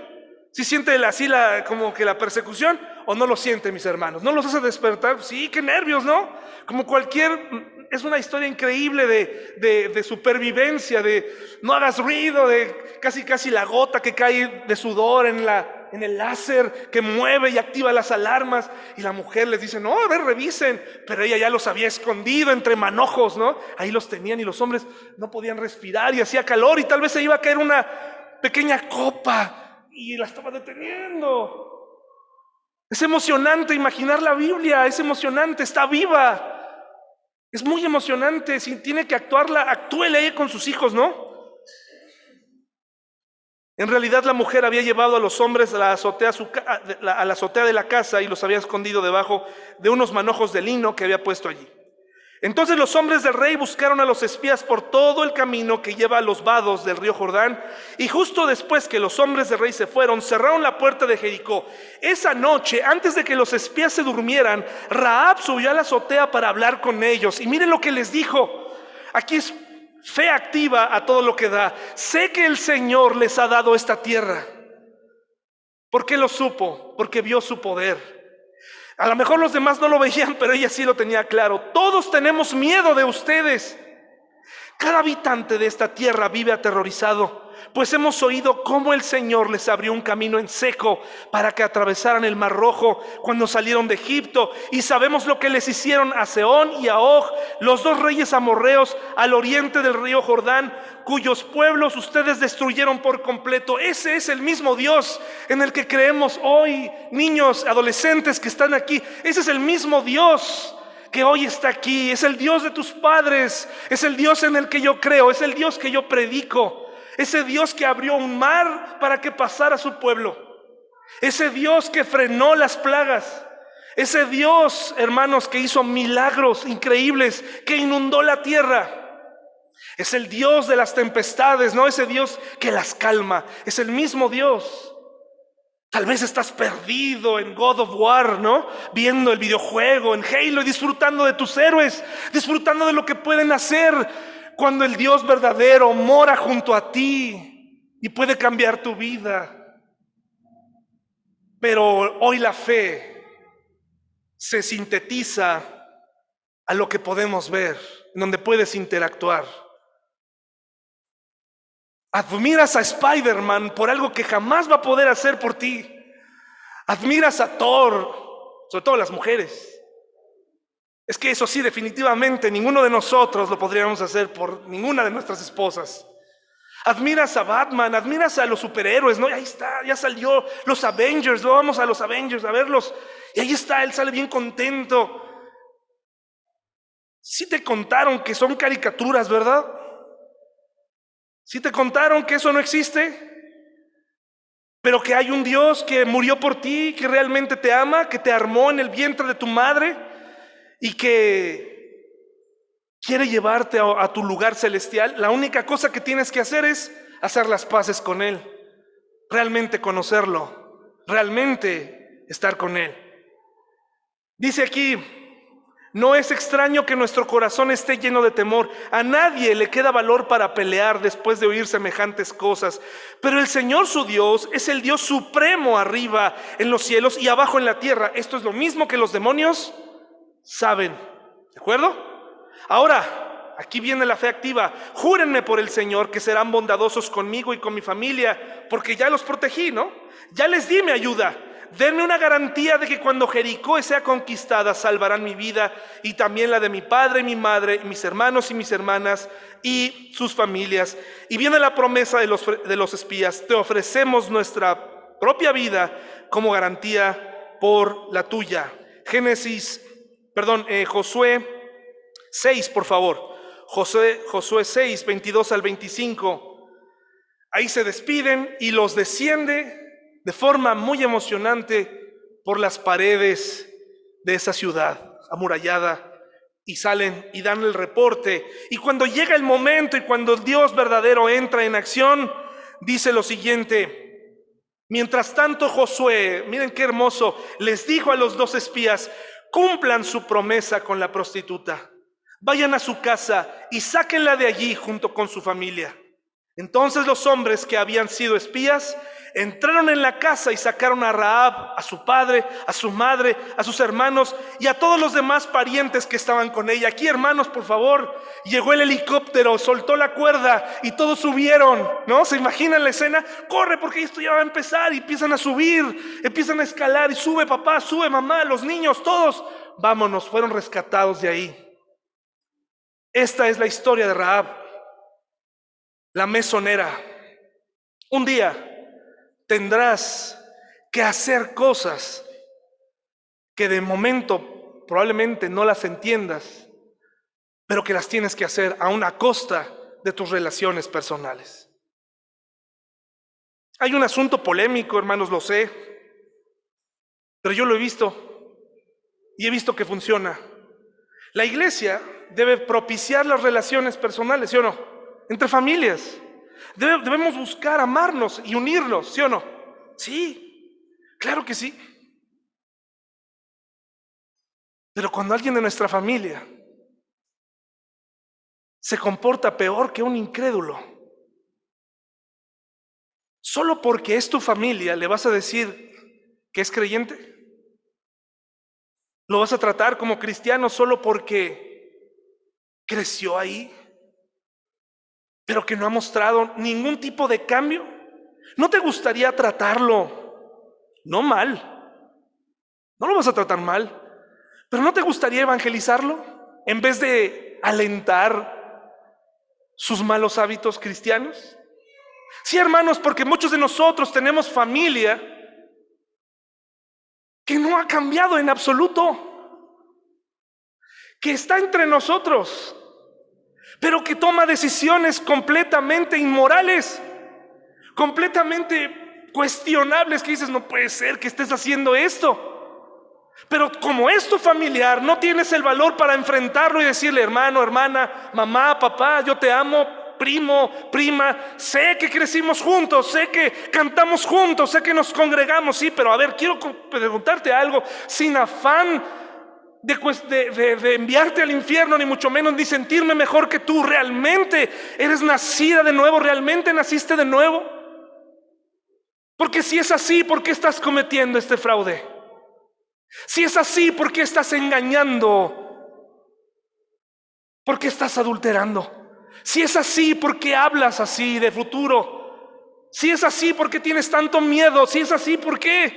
A: ¿Si siente así la, como que la persecución? ¿O no lo siente, mis hermanos? ¿No los hace despertar? Sí, qué nervios, ¿no? Como cualquier, es una historia increíble de, supervivencia, de no hagas ruido, de casi casi la gota que cae de sudor en en el láser que mueve y activa las alarmas. Y la mujer les dice, no, a ver, revisen. Pero ella ya los había escondido entre manojos, ¿no? Ahí los tenían y los hombres no podían respirar y hacía calor y tal vez se iba a caer una pequeña copa y la estaba deteniendo. Es emocionante imaginar la Biblia, es emocionante, está viva. Es muy emocionante, si tiene que actuarla, actúele ella con sus hijos, ¿no? En realidad la mujer había llevado a los hombres la, azotea, a la azotea de la casa y los había escondido debajo de unos manojos de lino que había puesto allí. Entonces los hombres del rey buscaron a los espías por todo el camino que lleva a los vados del río Jordán, y justo después que los hombres del rey se fueron, cerraron la puerta de Jericó. Esa noche, antes de que los espías se durmieran, Raab subió a la azotea para hablar con ellos. Y miren lo que les dijo. Aquí es fe activa a todo lo que da. Sé que el Señor les ha dado esta tierra. ¿Por qué lo supo? Porque vio su poder. A lo mejor los demás no lo veían, pero ella sí lo tenía claro. Todos tenemos miedo de ustedes. Cada habitante de esta tierra vive aterrorizado pues hemos oído cómo el Señor les abrió un camino en seco para que atravesaran el Mar Rojo cuando salieron de Egipto. Y sabemos lo que les hicieron a Seón y a Og, los dos reyes amorreos al oriente del río Jordán, cuyos pueblos ustedes destruyeron por completo. Ese es el mismo Dios en el que creemos hoy, niños, adolescentes que están aquí. Ese es el mismo Dios que hoy está aquí. Es el Dios de tus padres. Es el Dios en el que yo creo. Es el Dios que yo predico. Ese Dios que abrió un mar para que pasara su pueblo. Ese Dios que frenó las plagas. Ese Dios, hermanos, que hizo milagros increíbles, que inundó la tierra. Es el Dios de las tempestades, no ese Dios que las calma. Es el mismo Dios. Tal vez estás perdido en God of War, ¿no? Viendo el videojuego, en Halo y disfrutando de tus héroes, disfrutando de lo que pueden hacer cuando el Dios verdadero mora junto a ti y puede cambiar tu vida. Pero hoy la fe se sintetiza a lo que podemos ver, donde puedes interactuar. Admiras a Spider-Man por algo que jamás va a poder hacer por ti. Admiras a Thor, sobre todo las mujeres. Es que eso sí, definitivamente ninguno de nosotros lo podríamos hacer por ninguna de nuestras esposas. Admiras a Batman, admiras a los superhéroes, ¿no? Y ahí está, ya salió los Avengers, vamos a los Avengers a verlos. Y ahí está, él sale bien contento. Sí te contaron que son caricaturas, ¿verdad? Sí te contaron que eso no existe. Pero que hay un Dios que murió por ti, que realmente te ama, que te armó en el vientre de tu madre y que quiere llevarte a, tu lugar celestial, la única cosa que tienes que hacer es hacer las paces con Él, realmente conocerlo, realmente estar con Él. Dice aquí, no es extraño que nuestro corazón esté lleno de temor. A nadie le queda valor para pelear después de oír semejantes cosas. Pero el Señor su Dios es el Dios supremo arriba en los cielos y abajo en la tierra. Esto es lo mismo que los demonios saben. ¿De acuerdo? Ahora, aquí viene la fe activa. Júrenme por el Señor que serán bondadosos conmigo y con mi familia, porque ya los protegí, ¿no? Ya les di mi ayuda. Denme una garantía de que cuando Jericó sea conquistada salvarán mi vida y también la de mi padre y mi madre, mis hermanos y mis hermanas y sus familias. Y viene la promesa de los, de los espías. Te ofrecemos nuestra propia vida como garantía por la tuya. Génesis, perdón, eh, Josué 6, por favor. Josué, Josué 6, 22 al 25. Ahí se despiden y los desciende de forma muy emocionante por las paredes de esa ciudad amurallada y salen y dan el reporte. Y cuando llega el momento y cuando el Dios verdadero entra en acción, dice lo siguiente. Mientras tanto Josué, miren qué hermoso, les dijo a los dos espías, cumplan su promesa con la prostituta. Vayan a su casa y sáquenla de allí junto con su familia. Entonces los hombres que habían sido espías entraron en la casa y sacaron a Raab, a su padre, a su madre, a sus hermanos y a todos los demás parientes que estaban con ella. Aquí, hermanos, por favor, llegó el helicóptero, soltó la cuerda y todos subieron, ¿no? ¿Se imaginan la escena? Corre porque esto ya va a empezar y empiezan a subir, empiezan a escalar y sube papá, sube mamá, los niños, todos. Vámonos, fueron rescatados de ahí. Esta es la historia de Raab, la mesonera. Un día, tendrás que hacer cosas que de momento probablemente no las entiendas, pero que las tienes que hacer a una costa de tus relaciones personales. Hay un asunto polémico, hermanos, lo sé, pero yo lo he visto y he visto que funciona. La iglesia debe propiciar las relaciones personales, ¿sí o no? Entre familias. Debemos buscar amarnos y unirnos, ¿sí o no? Sí, claro que sí. Pero cuando alguien de nuestra familia se comporta peor que un incrédulo, solo porque es tu familia le vas a decir que es creyente. ¿Lo vas a tratar como cristiano solo porque creció ahí? Pero que no ha mostrado ningún tipo de cambio. ¿No te gustaría tratarlo? No mal. No lo vas a tratar mal. Pero ¿no te gustaría evangelizarlo en vez de alentar sus malos hábitos cristianos? Sí, hermanos, porque muchos de nosotros tenemos familia que no ha cambiado en absoluto, que está entre nosotros, pero que toma decisiones completamente inmorales, completamente cuestionables, que dices, no puede ser que estés haciendo esto. Pero como es tu familiar, no tienes el valor para enfrentarlo y decirle, hermano, hermana, mamá, papá, yo te amo, primo, prima, sé que crecimos juntos, sé que cantamos juntos, sé que nos congregamos, sí, pero a ver, quiero preguntarte algo, sin afán de, enviarte al infierno, ni mucho menos ni sentirme mejor que tú. Realmente eres nacida de nuevo, realmente naciste de nuevo. Porque si es así, ¿por qué estás cometiendo este fraude? Si es así, ¿por qué estás engañando? ¿Por qué estás adulterando? Si es así, ¿por qué hablas así de futuro? Si es así, ¿por qué tienes tanto miedo? Si es así, ¿por qué?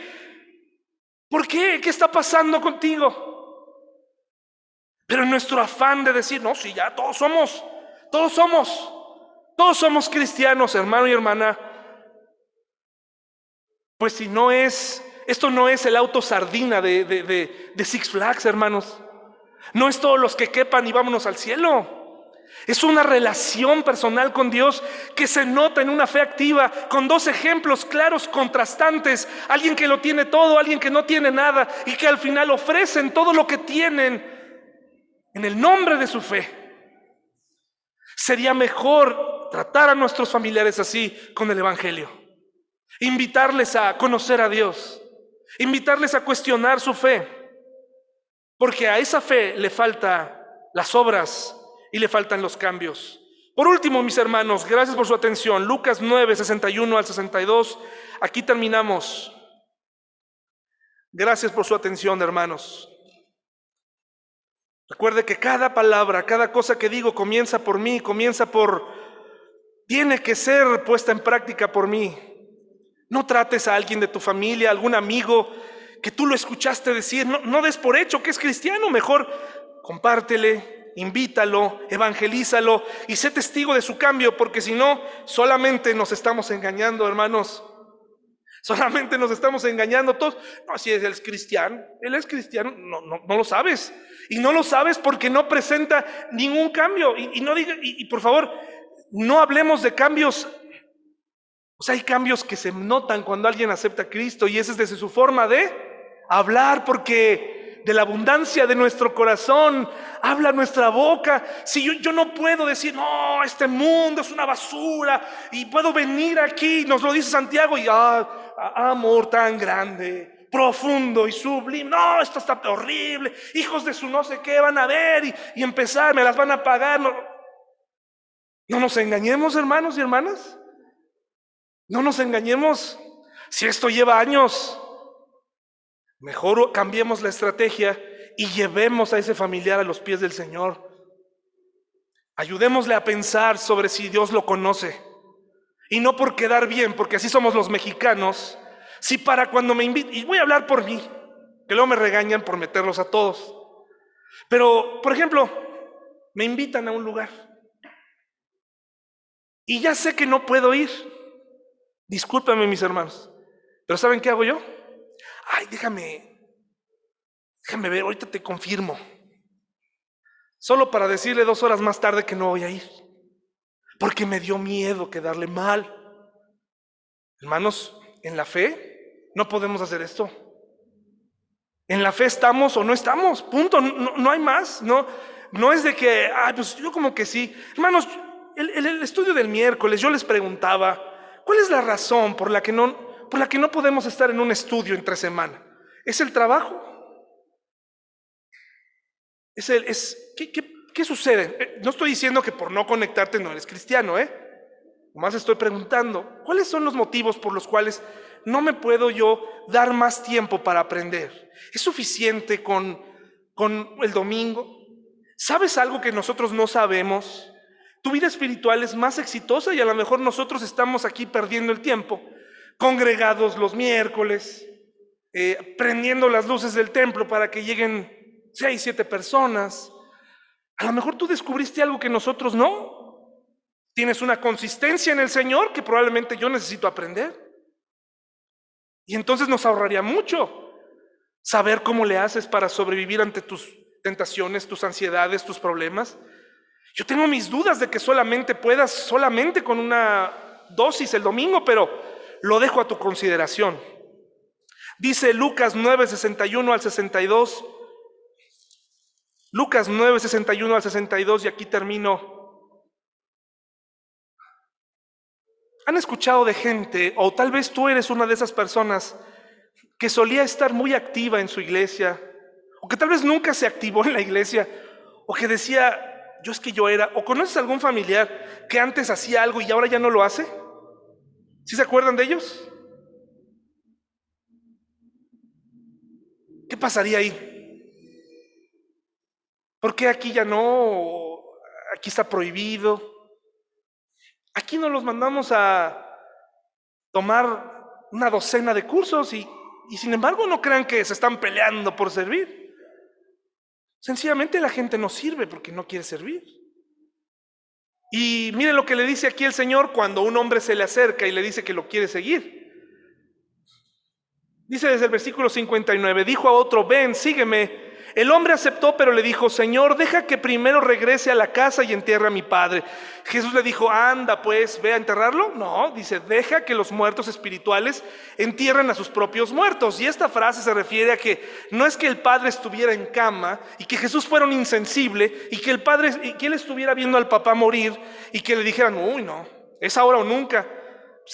A: ¿Por qué? ¿Qué está pasando contigo? Pero en nuestro afán de decir, no, si ya todos somos, todos somos, todos somos cristianos, hermano y hermana, pues si no es, esto no es el auto sardina de, de Six Flags, hermanos. No es todos los que quepan y vámonos al cielo. Es una relación personal con Dios que se nota en una fe activa, con dos ejemplos claros, contrastantes. Alguien que lo tiene todo, alguien que no tiene nada y que al final ofrecen todo lo que tienen en el nombre de su fe. Sería mejor tratar a nuestros familiares así con el Evangelio. Invitarles a conocer a Dios. Invitarles a cuestionar su fe. Porque a esa fe le falta las obras y le faltan los cambios. Por último, mis hermanos, gracias por su atención. Lucas 9, 61 al 62. Aquí terminamos. Gracias por su atención, hermanos. Recuerde que cada palabra, cada cosa que digo comienza por mí, comienza por, tiene que ser puesta en práctica por mí. No trates a alguien de tu familia, algún amigo que tú lo escuchaste decir, no, des por hecho que es cristiano, mejor compártele, invítalo, evangelízalo y sé testigo de su cambio, porque si no, solamente nos estamos engañando, hermanos. Solamente nos estamos engañando todos. No, si él es cristiano, él es cristiano, no, no, no lo sabes. Y no lo sabes porque no presenta ningún cambio. Y, no diga, y, por favor, no hablemos de cambios. O sea, hay cambios que se notan cuando alguien acepta a Cristo y esa es desde su forma de hablar, porque de la abundancia de nuestro corazón habla nuestra boca. Si yo, no puedo decir, no, este mundo es una basura y puedo venir aquí, nos lo dice Santiago y ah, amor tan grande, profundo y sublime. No, esto está horrible. Hijos de su no sé qué van a ver y, empezar, me las van a pagar. No, no nos engañemos, hermanos y hermanas. No nos engañemos. Si esto lleva años, mejor cambiemos la estrategia y llevemos a ese familiar a los pies del Señor. Ayudémosle a pensar sobre si Dios lo conoce. Y no por quedar bien, porque así somos los mexicanos, si para cuando me invitan, y voy a hablar por mí, que luego me regañan por meterlos a todos. Pero, por ejemplo, me invitan a un lugar y ya sé que no puedo ir. Discúlpame, mis hermanos. Pero ¿saben qué hago yo? Ay, déjame, déjame ver, ahorita te confirmo. Solo para decirle dos horas más tarde que no voy a ir porque me dio miedo quedarle mal. Hermanos, en la fe no podemos hacer esto. En la fe estamos o no estamos, punto, no, hay más, no, no es de que, ay, pues yo como que sí. Hermanos, el, el, estudio del miércoles yo les preguntaba, ¿cuál es la razón por la que no, por la que no podemos estar en un estudio entre semana? ¿Es el trabajo? ¿Es el, es, ¿qué, qué, ¿Qué sucede? Eh, no estoy diciendo que por no conectarte no eres cristiano, ¿eh? Más estoy preguntando, ¿cuáles son los motivos por los cuales no me puedo yo dar más tiempo para aprender? ¿Es suficiente con, con el domingo? ¿Sabes algo que nosotros no sabemos? Tu vida espiritual es más exitosa y a lo mejor nosotros estamos aquí perdiendo el tiempo, congregados los miércoles, eh, prendiendo las luces del templo para que lleguen seis, siete personas, a lo mejor tú descubriste algo que nosotros no. Tienes una consistencia en el Señor que probablemente yo necesito aprender. Y entonces nos ahorraría mucho saber cómo le haces para sobrevivir ante tus tentaciones, tus ansiedades, tus problemas. Yo tengo mis dudas de que solamente puedas, solamente con una dosis el domingo, pero lo dejo a tu consideración. Dice Lucas 9, 61 al 62. Lucas 9, 61 al 62 y aquí termino. ¿Han escuchado de gente, o tal vez tú eres una de esas personas que solía estar muy activa en su iglesia, o que tal vez nunca se activó en la iglesia, o que decía, yo es que yo era, o conoces algún familiar que antes hacía algo y ahora ya no lo hace? ¿Sí se acuerdan de ellos? ¿Qué pasaría ahí? ¿Por qué aquí ya no? Aquí está prohibido. Aquí no los mandamos a tomar una docena de cursos y, sin embargo no crean que se están peleando por servir. Sencillamente la gente no sirve porque no quiere servir. Y miren lo que le dice aquí el Señor cuando un hombre se le acerca y le dice que lo quiere seguir. Dice desde el versículo 59, dijo a otro, ven, sígueme. El hombre aceptó, pero le dijo, Señor, deja que primero regrese a la casa y entierre a mi padre. Jesús le dijo, anda pues, ve a enterrarlo. No, dice, deja que los muertos espirituales entierren a sus propios muertos. Y esta frase se refiere a que no es que el padre estuviera en cama y que Jesús fuera un insensible y que el padre, y que él estuviera viendo al papá morir y que le dijeran, uy, no, es ahora o nunca.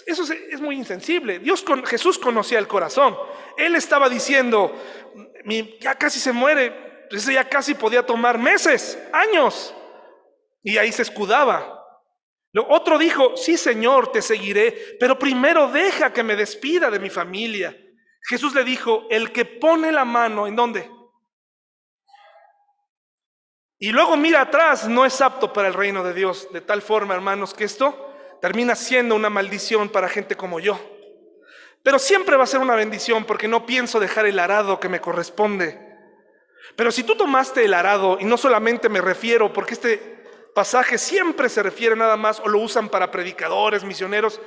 A: Eso es muy insensible. Jesús conocía el corazón. Él estaba diciendo, ya casi se muere, ese ya casi podía tomar meses, años. Y ahí se escudaba. Otro dijo, sí Señor, te seguiré, pero primero deja que me despida de mi familia. Jesús le dijo, el que pone la mano, ¿en dónde? Y luego mira atrás, no es apto para el reino de Dios. De tal forma, hermanos, que esto termina siendo una maldición para gente como yo. Pero siempre va a ser una bendición porque no pienso dejar el arado que me corresponde. Pero si tú tomaste el arado, y no solamente me refiero, porque este pasaje siempre se refiere nada más o lo usan para predicadores, misioneros,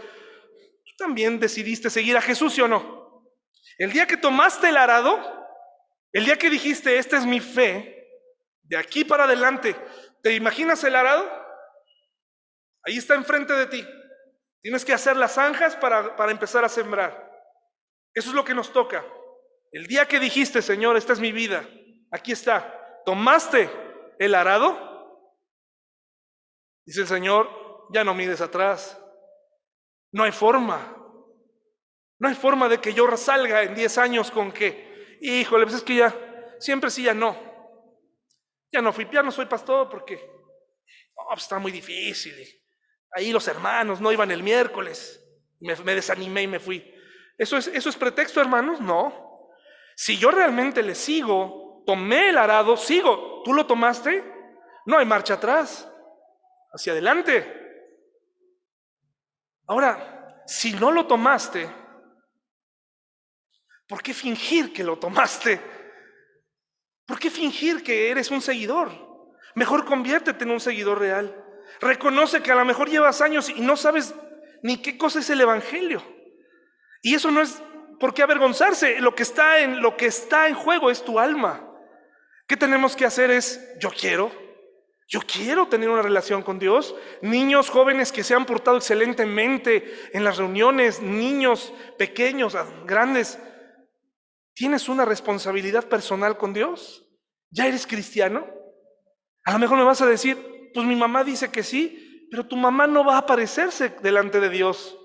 A: también decidiste seguir a Jesús, ¿sí o no? El día que tomaste el arado, el día que dijiste, esta es mi fe, de aquí para adelante, ¿te imaginas el arado? Ahí está enfrente de ti. Tienes que hacer las zanjas para, para empezar a sembrar. Eso es lo que nos toca. El día que dijiste, Señor, esta es mi vida, aquí está, tomaste el arado, dice el Señor, ya no mires atrás. No hay forma. No hay forma de que yo salga en 10 años con que, híjole, pues es que ya, siempre sí, ya no. Ya no fui, ya no soy pastor porque pues está muy difícil. Ahí los hermanos no iban el miércoles. Me, me desanimé y me fui. ¿Eso es, ¿Eso es pretexto, hermanos? No. Si yo realmente le sigo, tomé el arado, sigo. ¿Tú lo tomaste? No hay marcha atrás. Hacia adelante. Ahora, si no lo tomaste, ¿por qué fingir que lo tomaste? ¿Por qué fingir que eres un seguidor? Mejor conviértete en un seguidor real. Reconoce que a lo mejor llevas años y no sabes ni qué cosa es el evangelio. Y eso no es por qué avergonzarse. Lo que está en lo que está en juego es tu alma. ¿Qué tenemos que hacer es yo quiero yo quiero tener una relación con Dios. Niños jóvenes que se han portado excelentemente en las reuniones, niños pequeños, grandes. ¿Tienes una responsabilidad personal con Dios? ¿Ya eres cristiano? A lo mejor me vas a decir, pues mi mamá dice que sí, pero tu mamá no va a aparecerse delante de Dios.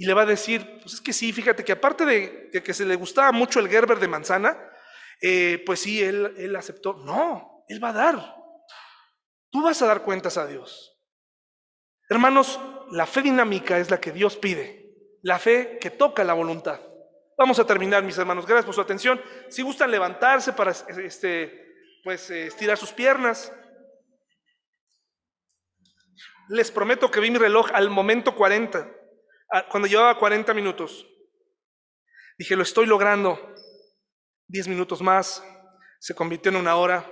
A: Y le va a decir, pues es que sí, fíjate que aparte de, que se le gustaba mucho el Gerber de manzana, eh, pues sí, él, él aceptó. No, él va a dar. Tú vas a dar cuentas a Dios. Hermanos, la fe dinámica es la que Dios pide, la fe que toca la voluntad. Vamos a terminar, mis hermanos. Gracias por su atención. Si gustan levantarse para este, pues, eh, estirar sus piernas. Les prometo que vi mi reloj al momento 40, cuando llevaba 40 minutos. Dije, lo estoy logrando. 10 minutos más, se convirtió en una hora.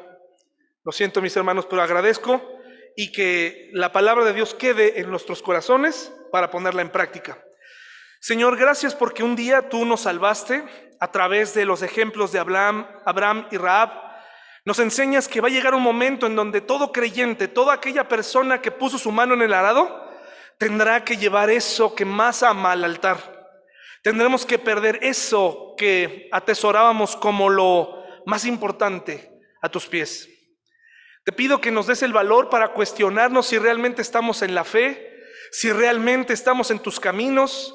A: Lo siento mis hermanos, pero agradezco y que la palabra de Dios quede en nuestros corazones para ponerla en práctica. Señor, gracias porque un día tú nos salvaste a través de los ejemplos de Abraham, Abraham y Raab. Nos enseñas que va a llegar un momento en donde todo creyente, toda aquella persona que puso su mano en el arado, tendrá que llevar eso que más ama al altar. Tendremos que perder eso que atesorábamos como lo más importante a tus pies. Te pido que nos des el valor para cuestionarnos si realmente estamos en la fe, si realmente estamos en tus caminos.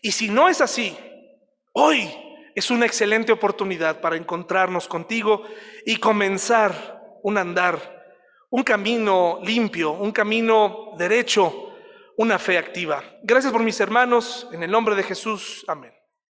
A: Y si no es así, hoy es una excelente oportunidad para encontrarnos contigo y comenzar un andar, un camino limpio, un camino derecho, una fe activa. Gracias por mis hermanos, en el nombre de Jesús, amén.